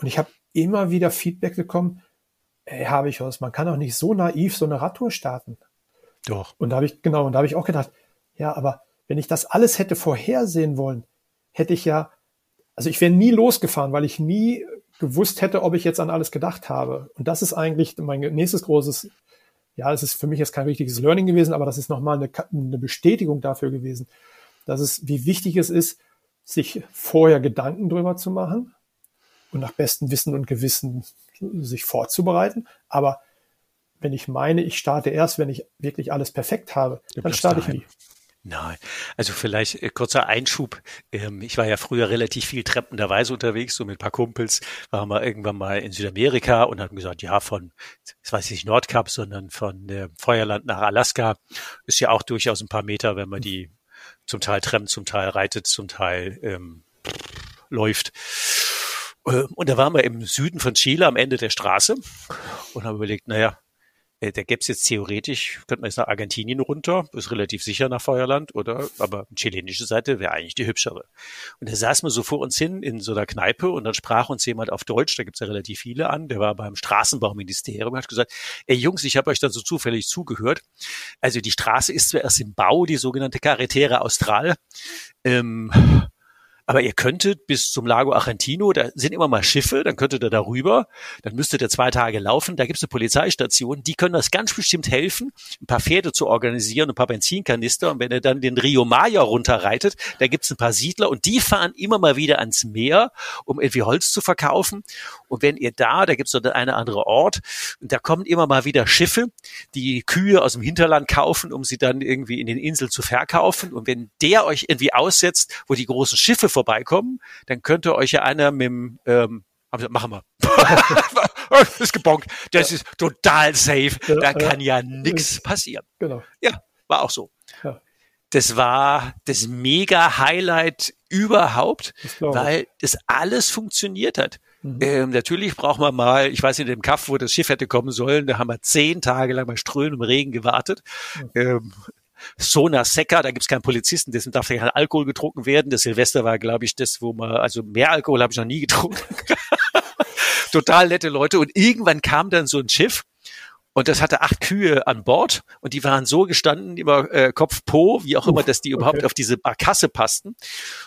und ich habe immer wieder Feedback bekommen, ey, habe ich was, man kann auch nicht so naiv so eine Radtour starten. Doch. Und da habe ich, genau, und da habe ich auch gedacht, ja, aber wenn ich das alles hätte vorhersehen wollen, hätte ich ja, also ich wäre nie losgefahren, weil ich nie gewusst hätte, ob ich jetzt an alles gedacht habe. Und das ist eigentlich mein nächstes großes, ja, es ist für mich jetzt kein richtiges Learning gewesen, aber das ist nochmal eine, eine Bestätigung dafür gewesen, dass es, wie wichtig es ist, sich vorher Gedanken drüber zu machen und nach bestem Wissen und Gewissen sich vorzubereiten. Aber wenn ich meine, ich starte erst, wenn ich wirklich alles perfekt habe, dann starte ich nie. Nein, also vielleicht äh, kurzer Einschub. Ähm, ich war ja früher relativ viel treppenderweise unterwegs, so mit ein paar Kumpels, waren wir irgendwann mal in Südamerika und haben gesagt, ja, von, das weiß ich nicht Nordkap, sondern von äh, Feuerland nach Alaska ist ja auch durchaus ein paar Meter, wenn man die zum Teil trennt, zum Teil reitet, zum Teil ähm, läuft. Äh, und da waren wir im Süden von Chile am Ende der Straße und haben überlegt, naja, äh, da gäbe es jetzt theoretisch, könnte man jetzt nach Argentinien runter, ist relativ sicher nach Feuerland, oder? Aber die chilenische Seite wäre eigentlich die hübschere. Und da saß man so vor uns hin in so einer Kneipe und dann sprach uns jemand auf Deutsch, da gibt's ja relativ viele an, der war beim Straßenbauministerium, hat gesagt, ey Jungs, ich habe euch dann so zufällig zugehört. Also die Straße ist zwar erst im Bau, die sogenannte Carretera Austral. Ähm, aber ihr könntet bis zum Lago Argentino, da sind immer mal Schiffe, dann könntet ihr darüber, dann müsstet ihr zwei Tage laufen, da gibt's eine Polizeistation, die können das ganz bestimmt helfen, ein paar Pferde zu organisieren, ein paar Benzinkanister. Und wenn ihr dann den Rio Maya runterreitet, da gibt's ein paar Siedler und die fahren immer mal wieder ans Meer, um irgendwie Holz zu verkaufen. Und wenn ihr da, da gibt's so der eine andere Ort und da kommen immer mal wieder Schiffe, die Kühe aus dem Hinterland kaufen, um sie dann irgendwie in den Inseln zu verkaufen. Und wenn der euch irgendwie aussetzt, wo die großen Schiffe vorbeikommen, dann könnte euch ja einer mit dem, ähm, machen wir. das *laughs* *laughs* ist gebonkt. Das ja. ist total safe. Ja, da kann ja, ja nichts passieren. Genau. Ja, war auch so. Das war das mega Highlight überhaupt, weil das alles funktioniert hat. Mhm. Ähm, natürlich braucht man mal, ich weiß nicht, in dem Kaff, wo das Schiff hätte kommen sollen, da haben wir zehn Tage lang bei Strömen im Regen gewartet. Mhm. Ähm, Sona Seca, da gibt's keinen Polizisten, dessen darf ja kein Alkohol getrunken werden. Das Silvester war, glaube ich, das, wo man, also mehr Alkohol habe ich noch nie getrunken. *laughs* Total nette Leute. Und irgendwann kam dann so ein Schiff und das hatte acht Kühe an Bord und die waren so gestanden über äh, Kopf Po, wie auch immer, dass die überhaupt okay. auf diese Barkasse passten.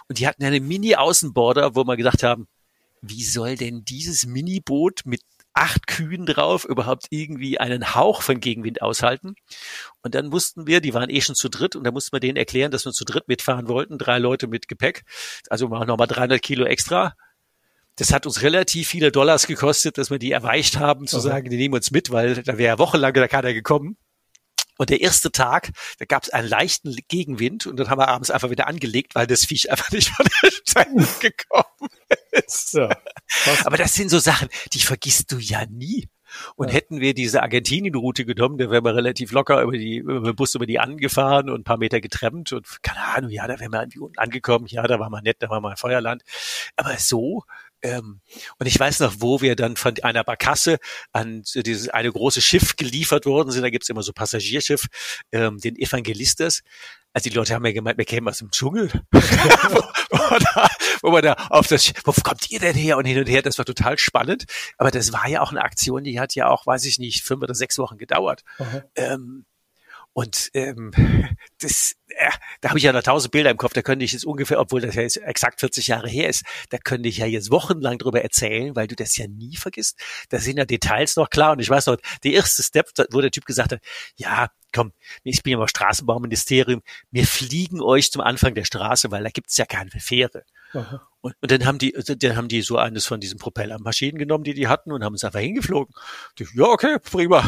Und die hatten eine Mini-Außenborder, wo wir gedacht haben, wie soll denn dieses Mini-Boot mit acht Kühen drauf überhaupt irgendwie einen Hauch von Gegenwind aushalten. Und dann mussten wir, die waren eh schon zu dritt, und da mussten wir denen erklären, dass wir zu dritt mitfahren wollten, drei Leute mit Gepäck, also nochmal 300 Kilo extra. Das hat uns relativ viele Dollars gekostet, dass wir die erweicht haben, zu okay. sagen, die nehmen uns mit, weil da wäre wochenlang da keiner gekommen. Und der erste Tag, da gab es einen leichten Gegenwind und dann haben wir abends einfach wieder angelegt, weil das Viech einfach *laughs* nicht von der Steine gekommen ist. Ja, Aber das sind so Sachen, die vergisst du ja nie. Und ja. hätten wir diese Argentinien-Route genommen, dann wären wir relativ locker über die, über den Bus über die angefahren und ein paar Meter getrennt und keine Ahnung, ja, da wären wir irgendwie unten angekommen, ja, da war mal nett, da war mal ein Feuerland. Aber so, ähm, und ich weiß noch, wo wir dann von einer Barkasse an dieses eine große Schiff geliefert worden sind. Da gibt's immer so Passagierschiff, ähm, den Evangelistas. Also die Leute haben ja gemeint, wir kämen aus dem Dschungel. *laughs* wo, wo, da, wo man da auf das, wo kommt ihr denn her und hin und her? Das war total spannend. Aber das war ja auch eine Aktion, die hat ja auch, weiß ich nicht, fünf oder sechs Wochen gedauert. Ähm, und ähm, *laughs* das, äh, da habe ich ja noch tausend Bilder im Kopf, da könnte ich jetzt ungefähr, obwohl das ja jetzt exakt 40 Jahre her ist, da könnte ich ja jetzt wochenlang drüber erzählen, weil du das ja nie vergisst. Da sind ja Details noch klar. Und ich weiß noch, der erste Step, wo der Typ gesagt hat, ja, komm, ich bin ja mal Straßenbauministerium, wir fliegen euch zum Anfang der Straße, weil da gibt's ja keine Fähre. Und, und, dann haben die, dann haben die so eines von diesen Propellermaschinen genommen, die die hatten und haben es einfach hingeflogen. Die, ja, okay, prima, *laughs*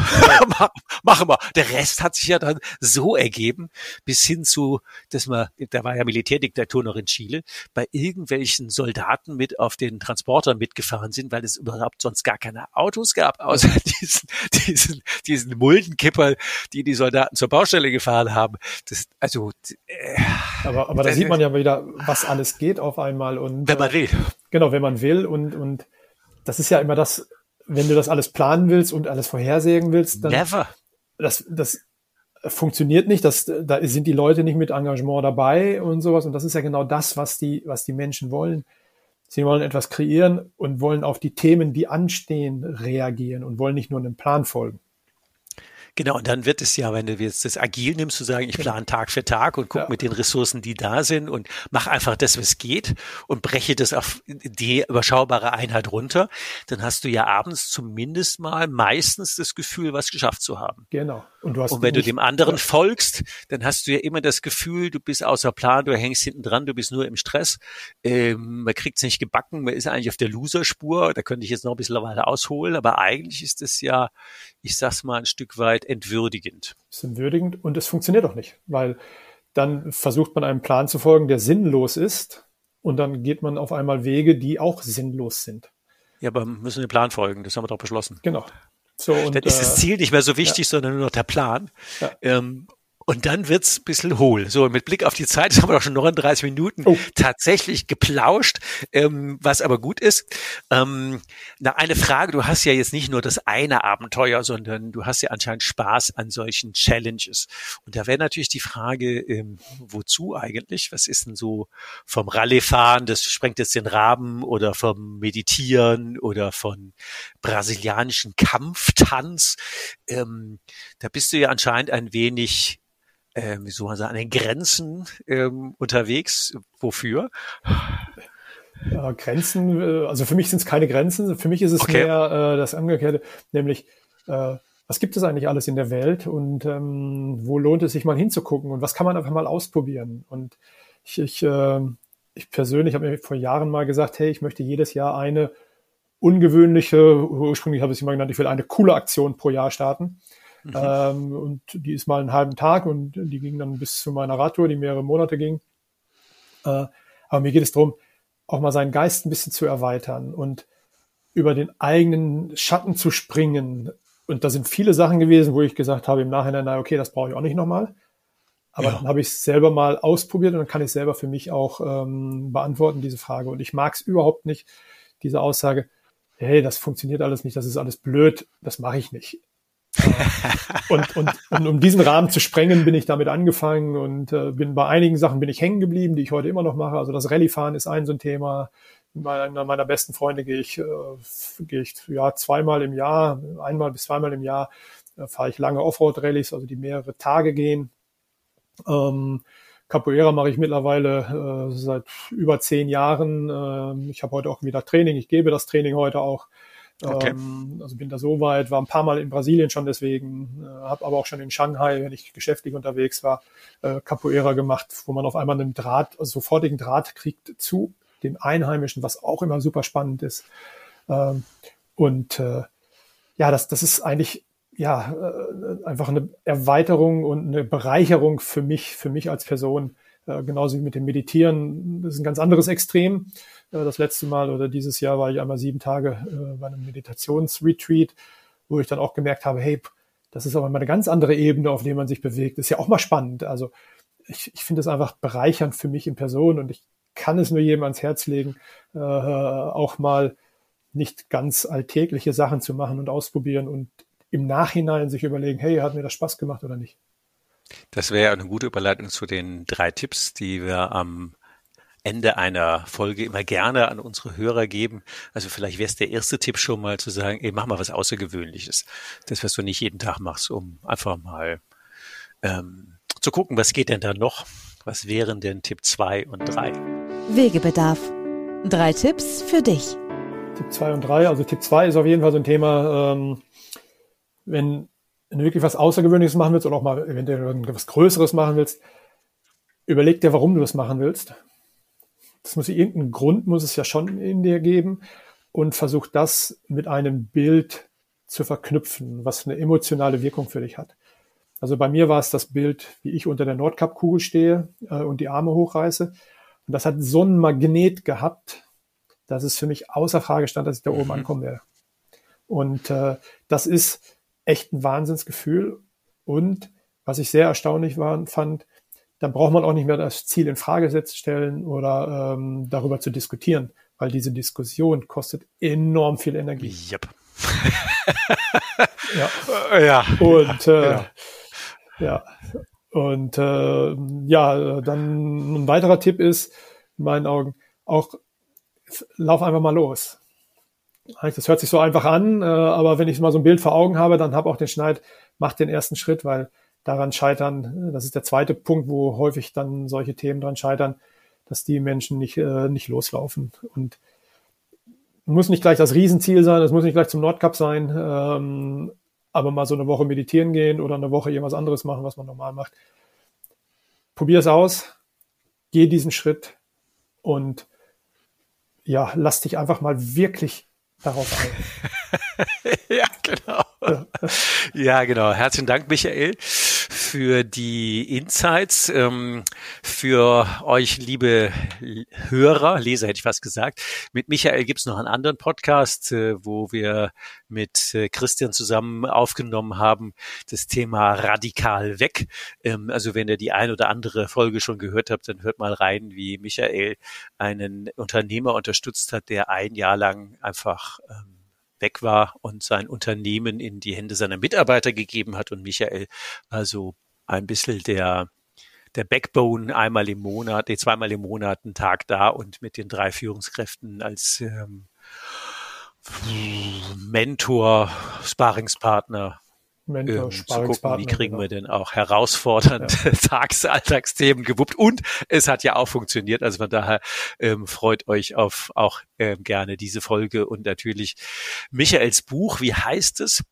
machen wir. Der Rest hat sich ja dann so ergeben, bis hin zu, dass man, da war ja Militärdiktatur noch in Chile, bei irgendwelchen Soldaten mit auf den Transportern mitgefahren sind, weil es überhaupt sonst gar keine Autos gab, außer *laughs* diesen, diesen, diesen Muldenkipper, die die Soldaten zur Baustelle gefahren haben. Das, also, äh, aber, aber da sieht man ja wieder, was alles geht auf einmal und wenn man will. Genau, wenn man will. Und, und das ist ja immer das, wenn du das alles planen willst und alles vorhersehen willst, dann. Never. Das, das funktioniert nicht. Das, da sind die Leute nicht mit Engagement dabei und sowas. Und das ist ja genau das, was die, was die Menschen wollen. Sie wollen etwas kreieren und wollen auf die Themen, die anstehen, reagieren und wollen nicht nur einem Plan folgen. Genau, und dann wird es ja, wenn du jetzt das agil nimmst, zu sagen, ich genau. plane Tag für Tag und gucke ja. mit den Ressourcen, die da sind und mach einfach das, was geht und breche das auf die überschaubare Einheit runter, dann hast du ja abends zumindest mal meistens das Gefühl, was geschafft zu haben. Genau. Und, und wenn du dem anderen ja. folgst, dann hast du ja immer das Gefühl, du bist außer Plan, du hängst hinten dran, du bist nur im Stress. Ähm, man kriegt es nicht gebacken, man ist eigentlich auf der Loserspur. Da könnte ich jetzt noch ein bisschen weiter ausholen, aber eigentlich ist es ja, ich sag's mal, ein Stück weit entwürdigend. Es ist entwürdigend und es funktioniert auch nicht, weil dann versucht man einem Plan zu folgen, der sinnlos ist und dann geht man auf einmal Wege, die auch sinnlos sind. Ja, aber wir müssen dem Plan folgen, das haben wir doch beschlossen. Genau. So, und, dann ist das äh, Ziel nicht mehr so wichtig, ja. sondern nur noch der Plan. Ja. Ähm, und dann wird's ein bisschen hohl. So, mit Blick auf die Zeit, das *laughs* haben wir doch schon 39 Minuten oh. tatsächlich geplauscht, ähm, was aber gut ist. Ähm, na, eine Frage, du hast ja jetzt nicht nur das eine Abenteuer, sondern du hast ja anscheinend Spaß an solchen Challenges. Und da wäre natürlich die Frage, ähm, wozu eigentlich? Was ist denn so vom Rallye-Fahren, das sprengt jetzt den Rahmen oder vom Meditieren oder von brasilianischen Kampftanz? Ähm, da bist du ja anscheinend ein wenig äh, wie soll man sagen, an den Grenzen ähm, unterwegs. Wofür? Ja, Grenzen, äh, also für mich sind es keine Grenzen. Für mich ist es okay. mehr äh, das Umgekehrte, nämlich äh, was gibt es eigentlich alles in der Welt und ähm, wo lohnt es sich mal hinzugucken und was kann man einfach mal ausprobieren? Und ich, ich, äh, ich persönlich habe mir vor Jahren mal gesagt, hey, ich möchte jedes Jahr eine ungewöhnliche, ursprünglich habe ich sie mal genannt, ich will eine coole Aktion pro Jahr starten. Mhm. Ähm, und die ist mal einen halben Tag und die ging dann bis zu meiner Radtour, die mehrere Monate ging. Äh, aber mir geht es darum, auch mal seinen Geist ein bisschen zu erweitern und über den eigenen Schatten zu springen. Und da sind viele Sachen gewesen, wo ich gesagt habe im Nachhinein, na okay, das brauche ich auch nicht nochmal. Aber ja. dann habe ich es selber mal ausprobiert und dann kann ich selber für mich auch ähm, beantworten, diese Frage. Und ich mag es überhaupt nicht, diese Aussage, hey, das funktioniert alles nicht, das ist alles blöd, das mache ich nicht. Und, und, und um diesen Rahmen zu sprengen, bin ich damit angefangen und äh, bin bei einigen Sachen bin ich hängen geblieben, die ich heute immer noch mache. Also das Rallye-Fahren ist ein so ein Thema. Bei einer meiner besten Freunde gehe ich, äh, gehe ich ja zweimal im Jahr, einmal bis zweimal im Jahr äh, fahre ich lange Offroad-Rallyes, also die mehrere Tage gehen. Ähm, Capoeira mache ich mittlerweile äh, seit über zehn Jahren. Äh, ich habe heute auch wieder Training. Ich gebe das Training heute auch. Okay. Ähm, also bin da so weit, war ein paar Mal in Brasilien schon deswegen, äh, habe aber auch schon in Shanghai, wenn ich geschäftlich unterwegs war, äh, Capoeira gemacht, wo man auf einmal einen Draht, also sofortigen Draht kriegt zu den Einheimischen, was auch immer super spannend ist. Ähm, und äh, ja, das, das ist eigentlich ja äh, einfach eine Erweiterung und eine Bereicherung für mich, für mich als Person, äh, genauso wie mit dem Meditieren. Das ist ein ganz anderes Extrem. Äh, das letzte Mal oder dieses Jahr war ich einmal sieben Tage äh, bei einem Meditationsretreat, wo ich dann auch gemerkt habe, hey, das ist aber mal eine ganz andere Ebene, auf der man sich bewegt. Das ist ja auch mal spannend. Also ich, ich finde es einfach bereichernd für mich in Person und ich kann es nur jedem ans Herz legen, äh, auch mal nicht ganz alltägliche Sachen zu machen und ausprobieren und im Nachhinein sich überlegen, hey, hat mir das Spaß gemacht oder nicht? Das wäre eine gute Überleitung zu den drei Tipps, die wir am Ende einer Folge immer gerne an unsere Hörer geben. Also vielleicht wäre es der erste Tipp schon mal zu sagen, ey, mach mal was Außergewöhnliches. Das, was du nicht jeden Tag machst, um einfach mal ähm, zu gucken, was geht denn da noch? Was wären denn Tipp zwei und drei? Wegebedarf. Drei Tipps für dich. Tipp zwei und drei. Also Tipp zwei ist auf jeden Fall so ein Thema, ähm, wenn, wenn du wirklich was Außergewöhnliches machen willst oder auch mal eventuell was Größeres machen willst, überleg dir, warum du das machen willst das muss irgendeinen Grund muss es ja schon in dir geben und versuch das mit einem Bild zu verknüpfen, was eine emotionale Wirkung für dich hat. Also bei mir war es das Bild, wie ich unter der Nordkapkugel stehe äh, und die Arme hochreiße. Und das hat so einen Magnet gehabt, dass es für mich außer Frage stand, dass ich da oben mhm. ankommen werde. Und äh, das ist echt ein Wahnsinnsgefühl. Und was ich sehr erstaunlich war, fand, dann braucht man auch nicht mehr das Ziel in Frage stellen oder ähm, darüber zu diskutieren, weil diese Diskussion kostet enorm viel Energie. Yep. ja. ja. Und äh, genau. ja. Und äh, ja, dann ein weiterer Tipp ist, in meinen Augen, auch lauf einfach mal los. Das hört sich so einfach an, äh, aber wenn ich mal so ein Bild vor Augen habe, dann habe auch den Schneid, mach den ersten Schritt, weil daran scheitern. Das ist der zweite Punkt, wo häufig dann solche Themen dran scheitern, dass die Menschen nicht, äh, nicht loslaufen. Und muss nicht gleich das Riesenziel sein, es muss nicht gleich zum Nordcup sein, ähm, aber mal so eine Woche meditieren gehen oder eine Woche irgendwas anderes machen, was man normal macht. Probier es aus, geh diesen Schritt und ja, lass dich einfach mal wirklich darauf ein. *laughs* ja, genau. Ja. ja, genau. Herzlichen Dank, Michael für die Insights. Ähm, für euch, liebe Hörer, Leser hätte ich fast gesagt. Mit Michael gibt's noch einen anderen Podcast, äh, wo wir mit äh, Christian zusammen aufgenommen haben, das Thema radikal weg. Ähm, also wenn ihr die ein oder andere Folge schon gehört habt, dann hört mal rein, wie Michael einen Unternehmer unterstützt hat, der ein Jahr lang einfach ähm, weg war und sein Unternehmen in die Hände seiner Mitarbeiter gegeben hat. Und Michael war so ein bisschen der, der Backbone einmal im Monat, nee, zweimal im Monat einen Tag da und mit den drei Führungskräften als ähm, Mentor, Sparingspartner Mentor, ähm, zu gucken, wie kriegen genau. wir denn auch herausfordernde ja. *laughs* Tagesalltagsthemen gewuppt. Und es hat ja auch funktioniert. Also von daher ähm, freut euch auf auch ähm, gerne diese Folge und natürlich Michaels Buch. Wie heißt es?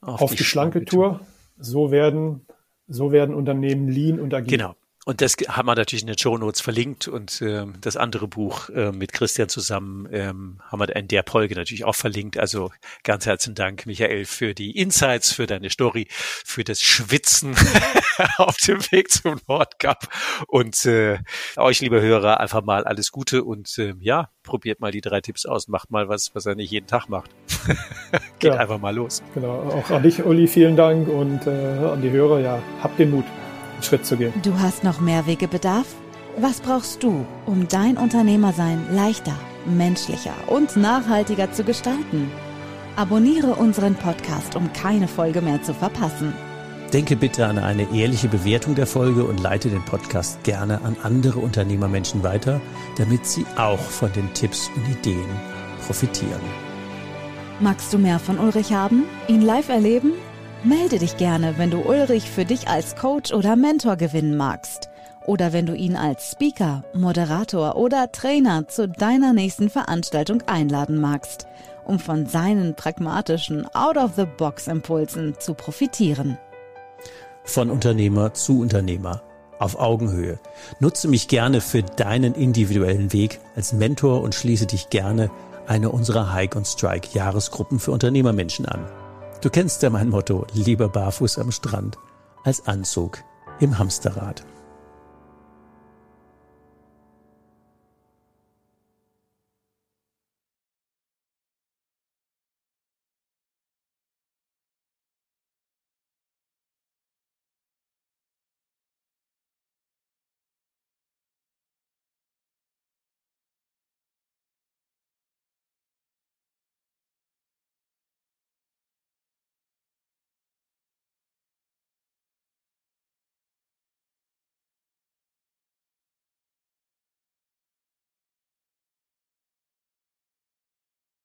Auf, auf die, die, schlanke Tour. Tour. So werden, so werden Unternehmen lean und agil. Genau. Und das haben wir natürlich in den Show Notes verlinkt und ähm, das andere Buch äh, mit Christian zusammen ähm, haben wir in der Folge natürlich auch verlinkt. Also ganz herzlichen Dank, Michael, für die Insights, für deine Story, für das Schwitzen *laughs* auf dem Weg zum Nordcup und äh, euch, liebe Hörer, einfach mal alles Gute und äh, ja, probiert mal die drei Tipps aus, macht mal was, was er nicht jeden Tag macht. *laughs* Geht ja, einfach mal los. Genau, auch an dich, Uli, vielen Dank und äh, an die Hörer, ja, habt den Mut. Schritt zu gehen. Du hast noch mehr Wegebedarf? Was brauchst du, um dein Unternehmersein leichter, menschlicher und nachhaltiger zu gestalten? Abonniere unseren Podcast, um keine Folge mehr zu verpassen. Denke bitte an eine ehrliche Bewertung der Folge und leite den Podcast gerne an andere Unternehmermenschen weiter, damit sie auch von den Tipps und Ideen profitieren. Magst du mehr von Ulrich haben? Ihn live erleben? Melde dich gerne, wenn du Ulrich für dich als Coach oder Mentor gewinnen magst. Oder wenn du ihn als Speaker, Moderator oder Trainer zu deiner nächsten Veranstaltung einladen magst, um von seinen pragmatischen Out-of-the-Box-Impulsen zu profitieren. Von Unternehmer zu Unternehmer. Auf Augenhöhe. Nutze mich gerne für deinen individuellen Weg als Mentor und schließe dich gerne eine unserer Hike und Strike Jahresgruppen für Unternehmermenschen an. Du kennst ja mein Motto, lieber barfuß am Strand als Anzug im Hamsterrad.